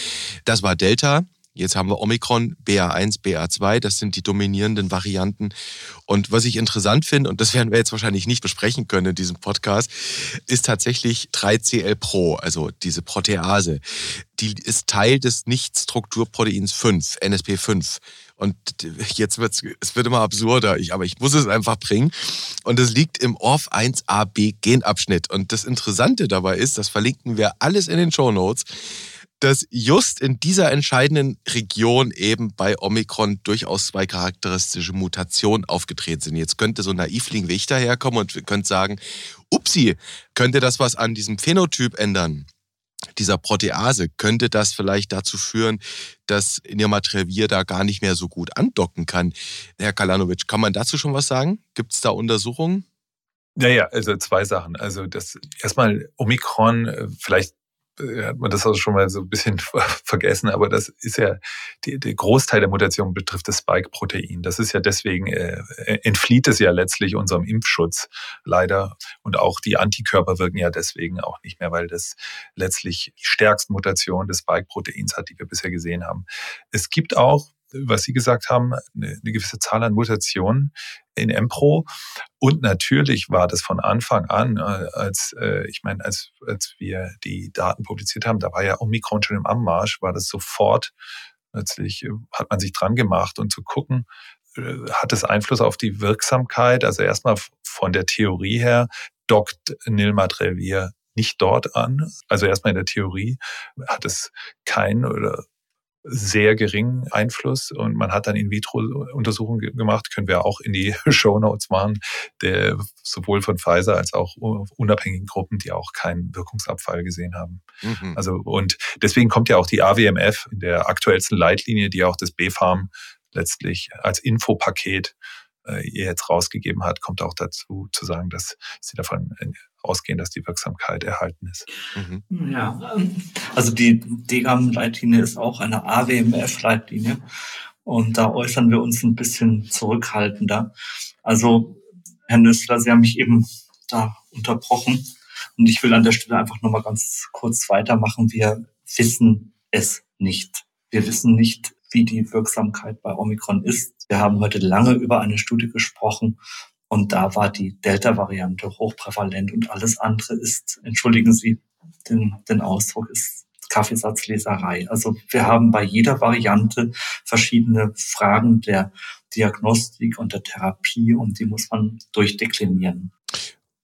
Das war Delta. Jetzt haben wir Omikron, BA1, BA2, das sind die dominierenden Varianten. Und was ich interessant finde, und das werden wir jetzt wahrscheinlich nicht besprechen können in diesem Podcast, ist tatsächlich 3CL Pro, also diese Protease. Die ist Teil des Nicht-Strukturproteins 5, NSP5. Und jetzt wird es wird immer absurder, ich, aber ich muss es einfach bringen. Und es liegt im ORF1AB Genabschnitt. Und das Interessante dabei ist, das verlinken wir alles in den Show Notes dass just in dieser entscheidenden Region eben bei Omikron durchaus zwei charakteristische Mutationen aufgetreten sind. Jetzt könnte so naiv liegen wie ich daherkommen und wir könnten sagen, upsi, könnte das was an diesem Phänotyp ändern? Dieser Protease, könnte das vielleicht dazu führen, dass Nirmatrelvir da gar nicht mehr so gut andocken kann? Herr Kalanovic, kann man dazu schon was sagen? Gibt es da Untersuchungen? Naja, also zwei Sachen. Also das erstmal Omikron, äh, vielleicht hat man das auch schon mal so ein bisschen vergessen, aber das ist ja, die, der Großteil der Mutation betrifft das Spike-Protein. Das ist ja deswegen, äh, entflieht es ja letztlich unserem Impfschutz leider. Und auch die Antikörper wirken ja deswegen auch nicht mehr, weil das letztlich die stärksten Mutationen des Spike-Proteins hat, die wir bisher gesehen haben. Es gibt auch was Sie gesagt haben, eine, eine gewisse Zahl an Mutationen in Empro. Und natürlich war das von Anfang an, äh, als äh, ich meine, als, als wir die Daten publiziert haben, da war ja Omikron schon im Anmarsch, war das sofort plötzlich, äh, hat man sich dran gemacht und zu gucken, äh, hat es Einfluss auf die Wirksamkeit? Also erstmal von der Theorie her dockt Nilmatrelvir nicht dort an. Also erstmal in der Theorie hat es kein oder sehr geringen Einfluss und man hat dann In-vitro-Untersuchungen gemacht, können wir auch in die Show Notes machen, der, sowohl von Pfizer als auch unabhängigen Gruppen, die auch keinen Wirkungsabfall gesehen haben. Mhm. Also und deswegen kommt ja auch die AWMF in der aktuellsten Leitlinie, die auch das BfArM letztlich als Infopaket ihr jetzt rausgegeben hat, kommt auch dazu zu sagen, dass sie davon ausgehen, dass die Wirksamkeit erhalten ist. Mhm. Ja, also die DGAM-Leitlinie ist auch eine AWMF-Leitlinie und da äußern wir uns ein bisschen zurückhaltender. Also Herr Nüssler, Sie haben mich eben da unterbrochen. Und ich will an der Stelle einfach nochmal ganz kurz weitermachen. Wir wissen es nicht. Wir wissen nicht, wie die Wirksamkeit bei Omikron ist. Wir haben heute lange über eine Studie gesprochen und da war die Delta-Variante hochprävalent und alles andere ist, entschuldigen Sie den, den Ausdruck, ist Kaffeesatzleserei. Also wir haben bei jeder Variante verschiedene Fragen der Diagnostik und der Therapie und die muss man durchdeklinieren.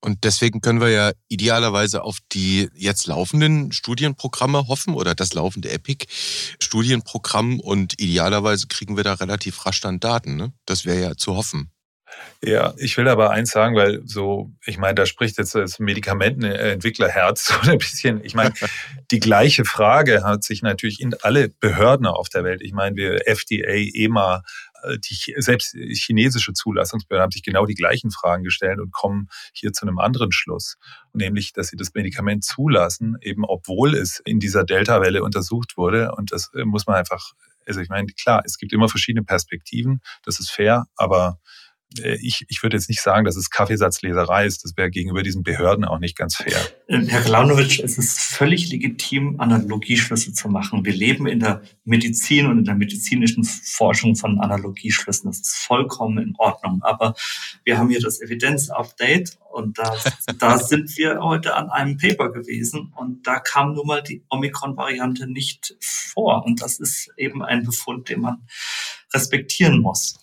Und deswegen können wir ja idealerweise auf die jetzt laufenden Studienprogramme hoffen oder das laufende EPIC-Studienprogramm und idealerweise kriegen wir da relativ rasch dann Daten. Ne? Das wäre ja zu hoffen. Ja, ich will aber eins sagen, weil so, ich meine, da spricht jetzt das Medikamentenentwicklerherz so ein bisschen. Ich meine, die gleiche Frage hat sich natürlich in alle Behörden auf der Welt. Ich meine, wir FDA, EMA, die selbst chinesische Zulassungsbehörden haben sich genau die gleichen Fragen gestellt und kommen hier zu einem anderen Schluss, nämlich, dass sie das Medikament zulassen, eben obwohl es in dieser Delta-Welle untersucht wurde. Und das äh, muss man einfach, also ich meine, klar, es gibt immer verschiedene Perspektiven, das ist fair, aber äh, ich, ich würde jetzt nicht sagen, dass es Kaffeesatzleserei ist. Das wäre gegenüber diesen Behörden auch nicht ganz fair. Äh, Herr Klaunovic, es ist völlig legitim, Analogieschlüsse zu machen. Wir leben in der Medizin und in der medizinischen Forschung von Analogieschlüssen. Das ist vollkommen in Ordnung. Aber wir haben hier das Evidenz-Update und da, da sind wir heute an einem Paper gewesen und da kam nun mal die Omikron-Variante nicht vor. Und das ist eben ein Befund, den man respektieren muss.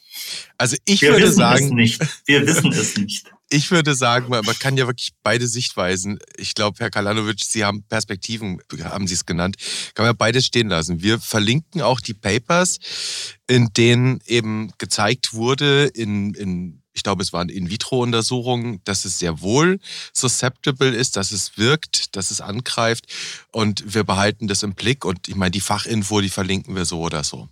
Also ich Wir würde sagen, nicht. Wir wissen es nicht. Ich würde sagen, man, kann ja wirklich beide Sichtweisen. Ich glaube, Herr Kalanovic, Sie haben Perspektiven, haben Sie es genannt, kann man beides stehen lassen. Wir verlinken auch die Papers, in denen eben gezeigt wurde, in, in ich glaube, es waren In-vitro-Untersuchungen, dass es sehr wohl susceptible ist, dass es wirkt, dass es angreift. Und wir behalten das im Blick. Und ich meine, die Fachinfo, die verlinken wir so oder so.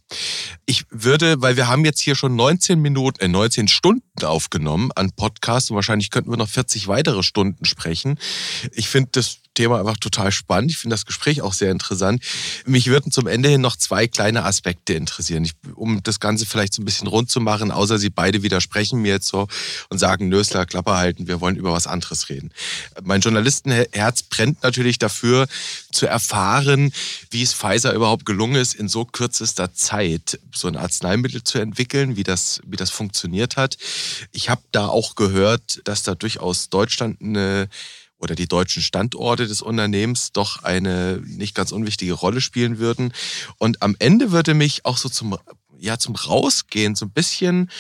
Ich würde, weil wir haben jetzt hier schon 19 Minuten, äh, 19 Stunden aufgenommen an Podcast und wahrscheinlich könnten wir noch 40 weitere Stunden sprechen. Ich finde das Thema einfach total spannend. Ich finde das Gespräch auch sehr interessant. Mich würden zum Ende hin noch zwei kleine Aspekte interessieren, ich, um das Ganze vielleicht so ein bisschen rund zu machen, außer Sie beide widersprechen mir jetzt so und sagen, Nösler, Klappe halten, wir wollen über was anderes reden. Mein Journalistenherz brennt natürlich dafür, zu erfahren, wie es Pfizer überhaupt gelungen ist, in so kürzester Zeit so ein Arzneimittel zu entwickeln, wie das, wie das funktioniert hat. Ich habe da auch gehört, dass da durchaus Deutschland eine oder die deutschen Standorte des Unternehmens doch eine nicht ganz unwichtige Rolle spielen würden. Und am Ende würde mich auch so zum, ja, zum Rausgehen so ein bisschen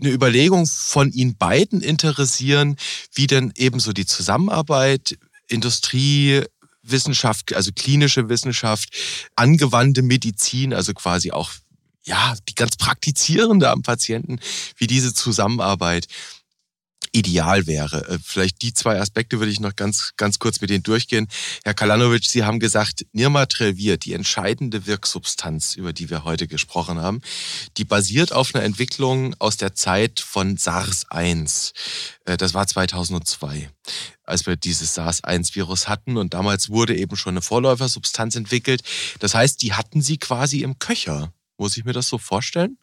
eine Überlegung von Ihnen beiden interessieren, wie denn eben so die Zusammenarbeit Industrie, Wissenschaft, also klinische Wissenschaft, angewandte Medizin, also quasi auch ja, die ganz praktizierende am Patienten, wie diese Zusammenarbeit ideal wäre. Äh, vielleicht die zwei Aspekte würde ich noch ganz, ganz kurz mit Ihnen durchgehen. Herr Kalanovic, Sie haben gesagt, Nirmatrelvir, die entscheidende Wirksubstanz, über die wir heute gesprochen haben, die basiert auf einer Entwicklung aus der Zeit von SARS-1. Äh, das war 2002, als wir dieses SARS-1-Virus hatten und damals wurde eben schon eine Vorläufersubstanz entwickelt. Das heißt, die hatten Sie quasi im Köcher. Muss ich mir das so vorstellen?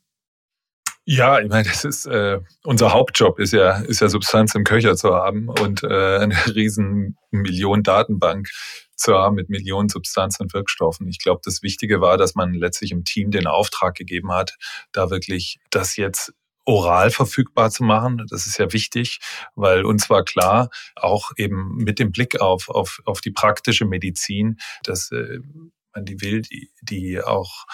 Ja, ich meine, das ist äh, unser Hauptjob ist ja ist ja Substanz im Köcher zu haben und äh, eine riesen Million Datenbank zu haben mit Millionen Substanzen und Wirkstoffen. Ich glaube, das Wichtige war, dass man letztlich im Team den Auftrag gegeben hat, da wirklich das jetzt oral verfügbar zu machen. Das ist ja wichtig, weil uns war klar, auch eben mit dem Blick auf, auf, auf die praktische Medizin, dass äh, man die will, die, die auch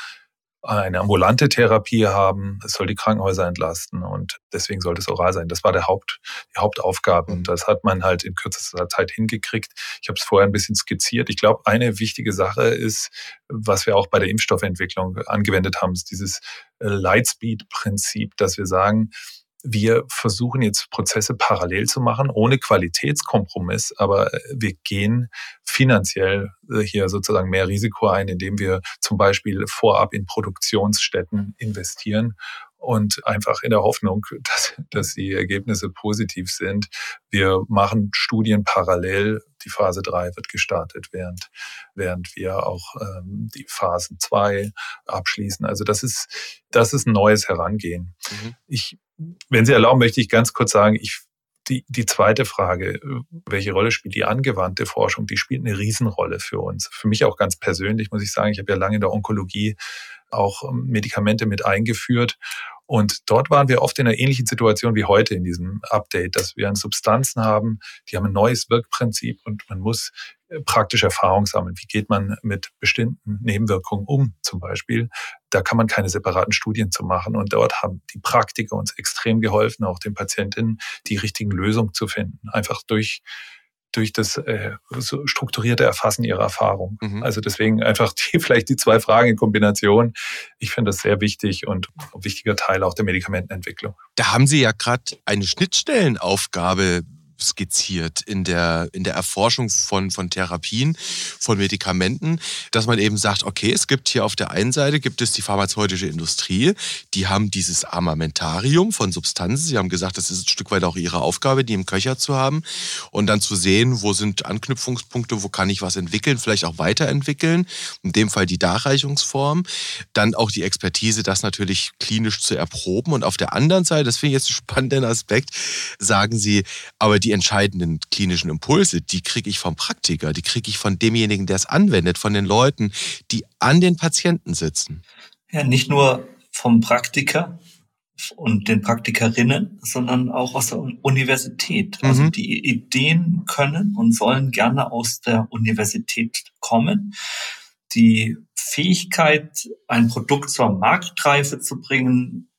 eine ambulante Therapie haben. Es soll die Krankenhäuser entlasten und deswegen sollte es oral sein. Das war der Haupt, die Hauptaufgabe und das hat man halt in kürzester Zeit hingekriegt. Ich habe es vorher ein bisschen skizziert. Ich glaube, eine wichtige Sache ist, was wir auch bei der Impfstoffentwicklung angewendet haben, ist dieses Lightspeed-Prinzip, dass wir sagen, wir versuchen jetzt Prozesse parallel zu machen, ohne Qualitätskompromiss, aber äh, wir gehen finanziell äh, hier sozusagen mehr Risiko ein, indem wir zum Beispiel vorab in Produktionsstätten investieren und einfach in der Hoffnung, dass, dass die Ergebnisse positiv sind. Wir machen Studien parallel. Die Phase 3 wird gestartet, während, während wir auch ähm, die Phasen 2 abschließen. Also das ist, das ist ein neues Herangehen. Mhm. Ich wenn Sie erlauben, möchte ich ganz kurz sagen, ich die, die zweite Frage, welche Rolle spielt die angewandte Forschung? Die spielt eine Riesenrolle für uns. Für mich auch ganz persönlich, muss ich sagen. Ich habe ja lange in der Onkologie auch ähm, Medikamente mit eingeführt. Und dort waren wir oft in einer ähnlichen Situation wie heute in diesem Update, dass wir Substanzen haben, die haben ein neues Wirkprinzip und man muss praktische Erfahrung sammeln. Wie geht man mit bestimmten Nebenwirkungen um, zum Beispiel? Da kann man keine separaten Studien zu machen. Und dort haben die Praktiker uns extrem geholfen, auch den Patientinnen die richtigen Lösungen zu finden. Einfach durch durch das äh, so strukturierte Erfassen ihrer Erfahrung. Mhm. Also deswegen einfach die, vielleicht die zwei Fragen in Kombination. Ich finde das sehr wichtig und ein wichtiger Teil auch der Medikamentenentwicklung. Da haben Sie ja gerade eine Schnittstellenaufgabe skizziert in der, in der Erforschung von, von Therapien, von Medikamenten, dass man eben sagt, okay, es gibt hier auf der einen Seite gibt es die pharmazeutische Industrie, die haben dieses Armamentarium von Substanzen. Sie haben gesagt, das ist ein Stück weit auch ihre Aufgabe, die im Köcher zu haben und dann zu sehen, wo sind Anknüpfungspunkte, wo kann ich was entwickeln, vielleicht auch weiterentwickeln. In dem Fall die Darreichungsform. Dann auch die Expertise, das natürlich klinisch zu erproben. Und auf der anderen Seite, das finde ich jetzt einen spannenden Aspekt, sagen Sie, aber die die entscheidenden klinischen Impulse, die kriege ich vom Praktiker, die kriege ich von demjenigen, der es anwendet, von den Leuten, die an den Patienten sitzen. Ja, nicht nur vom Praktiker und den Praktikerinnen, sondern auch aus der Universität. Also mhm. die Ideen können und sollen gerne aus der Universität kommen. Die Fähigkeit, ein Produkt zur Marktreife zu bringen,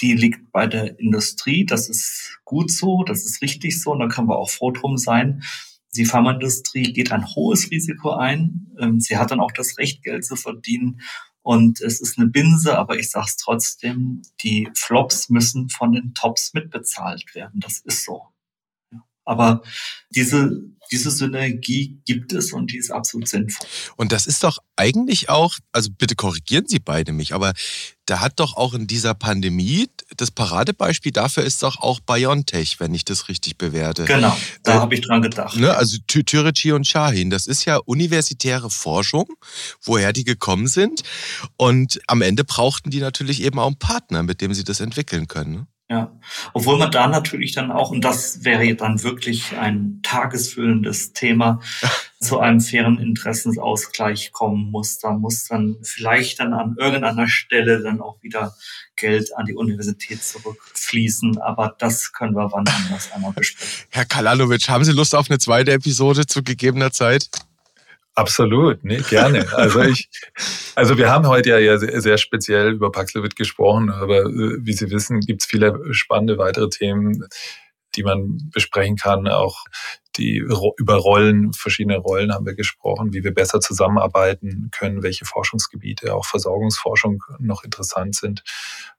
die liegt bei der Industrie. Das ist gut so, das ist richtig so und da können wir auch froh drum sein. Die Pharmaindustrie geht ein hohes Risiko ein. Ähm, sie hat dann auch das Recht, Geld zu verdienen. Und es ist eine Binse, aber ich sage es trotzdem, die Flops müssen von den Tops mitbezahlt werden. Das ist so. Aber diese, diese Synergie gibt es und die ist absolut sinnvoll. Und das ist doch eigentlich auch, also bitte korrigieren Sie beide mich, aber da hat doch auch in dieser Pandemie, das Paradebeispiel dafür ist doch auch BioNTech, wenn ich das richtig bewerte. Genau, da äh, habe ich dran gedacht. Ne, also Türeci und Shahin, das ist ja universitäre Forschung, woher die gekommen sind. Und am Ende brauchten die natürlich eben auch einen Partner, mit dem sie das entwickeln können. Ja, obwohl man da natürlich dann auch, und das wäre dann wirklich ein tagesfüllendes Thema, zu einem fairen Interessensausgleich kommen muss. Da muss dann vielleicht dann an irgendeiner Stelle dann auch wieder Geld an die Universität zurückfließen. Aber das können wir wann anders einmal besprechen. Herr Kalanovic, haben Sie Lust auf eine zweite Episode zu gegebener Zeit? Absolut, nee, gerne. Also ich, also wir haben heute ja sehr, sehr speziell über Paxlovid gesprochen, aber äh, wie Sie wissen, gibt es viele spannende weitere Themen, die man besprechen kann. Auch die über Rollen, verschiedene Rollen haben wir gesprochen, wie wir besser zusammenarbeiten können, welche Forschungsgebiete, auch Versorgungsforschung noch interessant sind.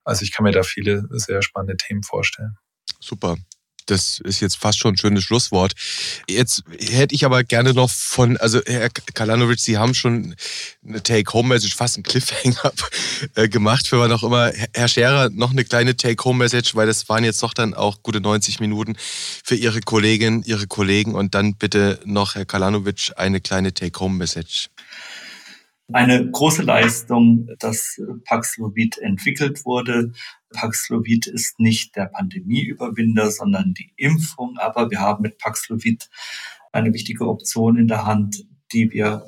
Also ich kann mir da viele sehr spannende Themen vorstellen. Super das ist jetzt fast schon ein schönes Schlusswort. Jetzt hätte ich aber gerne noch von, also Herr Kalanovic, Sie haben schon eine Take-Home-Message, fast einen Cliffhanger äh, gemacht für wann auch immer. Herr Scherer, noch eine kleine Take-Home-Message, weil das waren jetzt doch dann auch gute 90 Minuten für Ihre Kolleginnen, Ihre Kollegen und dann bitte noch, Herr Kalanovic, eine kleine Take-Home-Message eine große Leistung, dass Paxlovid entwickelt wurde. Paxlovid ist nicht der Pandemieüberwinder, sondern die Impfung. Aber wir haben mit Paxlovid eine wichtige Option in der Hand, die wir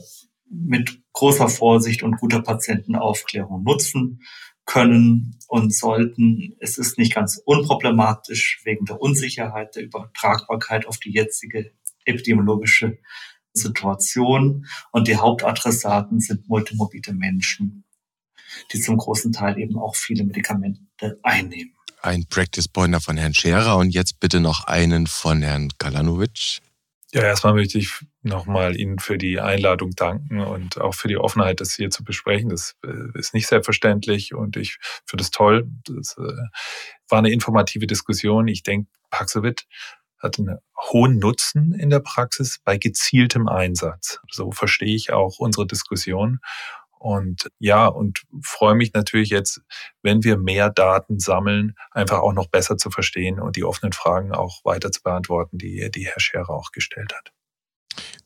mit großer Vorsicht und guter Patientenaufklärung nutzen können und sollten. Es ist nicht ganz unproblematisch wegen der Unsicherheit der Übertragbarkeit auf die jetzige epidemiologische Situation. Und die Hauptadressaten sind multimorbide Menschen, die zum großen Teil eben auch viele Medikamente einnehmen. Ein Practice Pointer von Herrn Scherer und jetzt bitte noch einen von Herrn Kalanovic. Ja, erstmal möchte ich nochmal Ihnen für die Einladung danken und auch für die Offenheit, das hier zu besprechen. Das äh, ist nicht selbstverständlich und ich finde es toll. Das äh, war eine informative Diskussion. Ich denke, Paxlovid hat einen hohen Nutzen in der Praxis bei gezieltem Einsatz. So verstehe ich auch unsere Diskussion. Und ja, und freue mich natürlich jetzt, wenn wir mehr Daten sammeln, einfach auch noch besser zu verstehen und die offenen Fragen auch weiter zu beantworten, die, die Herr Scherer auch gestellt hat.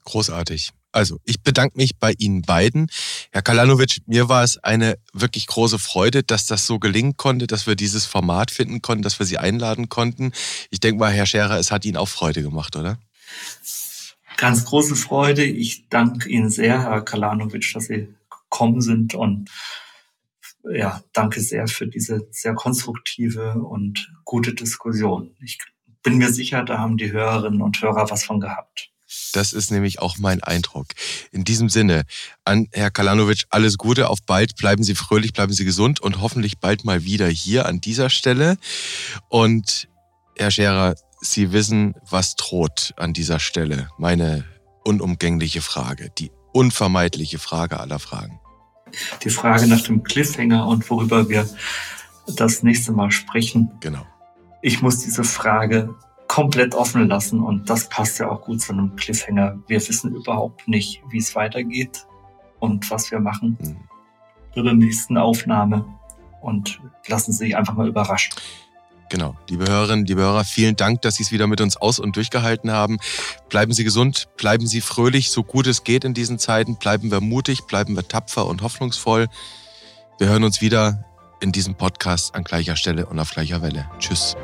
Großartig. Also, ich bedanke mich bei Ihnen beiden. Herr Kalanovic, mir war es eine wirklich große Freude, dass das so gelingen konnte, dass wir dieses Format finden konnten, dass wir Sie einladen konnten. Ich denke mal, Herr Scherer, es hat Ihnen auch Freude gemacht, oder? Ganz große Freude. Ich danke Ihnen sehr, Herr Kalanovic, dass Sie gekommen sind und ja, danke sehr für diese sehr konstruktive und gute Diskussion. Ich bin mir sicher, da haben die Hörerinnen und Hörer was von gehabt. Das ist nämlich auch mein Eindruck. In diesem Sinne, an Herr Kalanovic, alles Gute, auf bald, bleiben Sie fröhlich, bleiben Sie gesund und hoffentlich bald mal wieder hier an dieser Stelle. Und Herr Scherer, Sie wissen, was droht an dieser Stelle. Meine unumgängliche Frage, die unvermeidliche Frage aller Fragen. Die Frage nach dem Cliffhanger und worüber wir das nächste Mal sprechen. Genau. Ich muss diese Frage komplett offen lassen und das passt ja auch gut zu einem Cliffhanger. Wir wissen überhaupt nicht, wie es weitergeht und was wir machen mhm. bei der nächsten Aufnahme und lassen Sie sich einfach mal überraschen. Genau, liebe Hörerinnen, liebe Hörer, vielen Dank, dass Sie es wieder mit uns aus und durchgehalten haben. Bleiben Sie gesund, bleiben Sie fröhlich, so gut es geht in diesen Zeiten. Bleiben wir mutig, bleiben wir tapfer und hoffnungsvoll. Wir hören uns wieder in diesem Podcast an gleicher Stelle und auf gleicher Welle. Tschüss.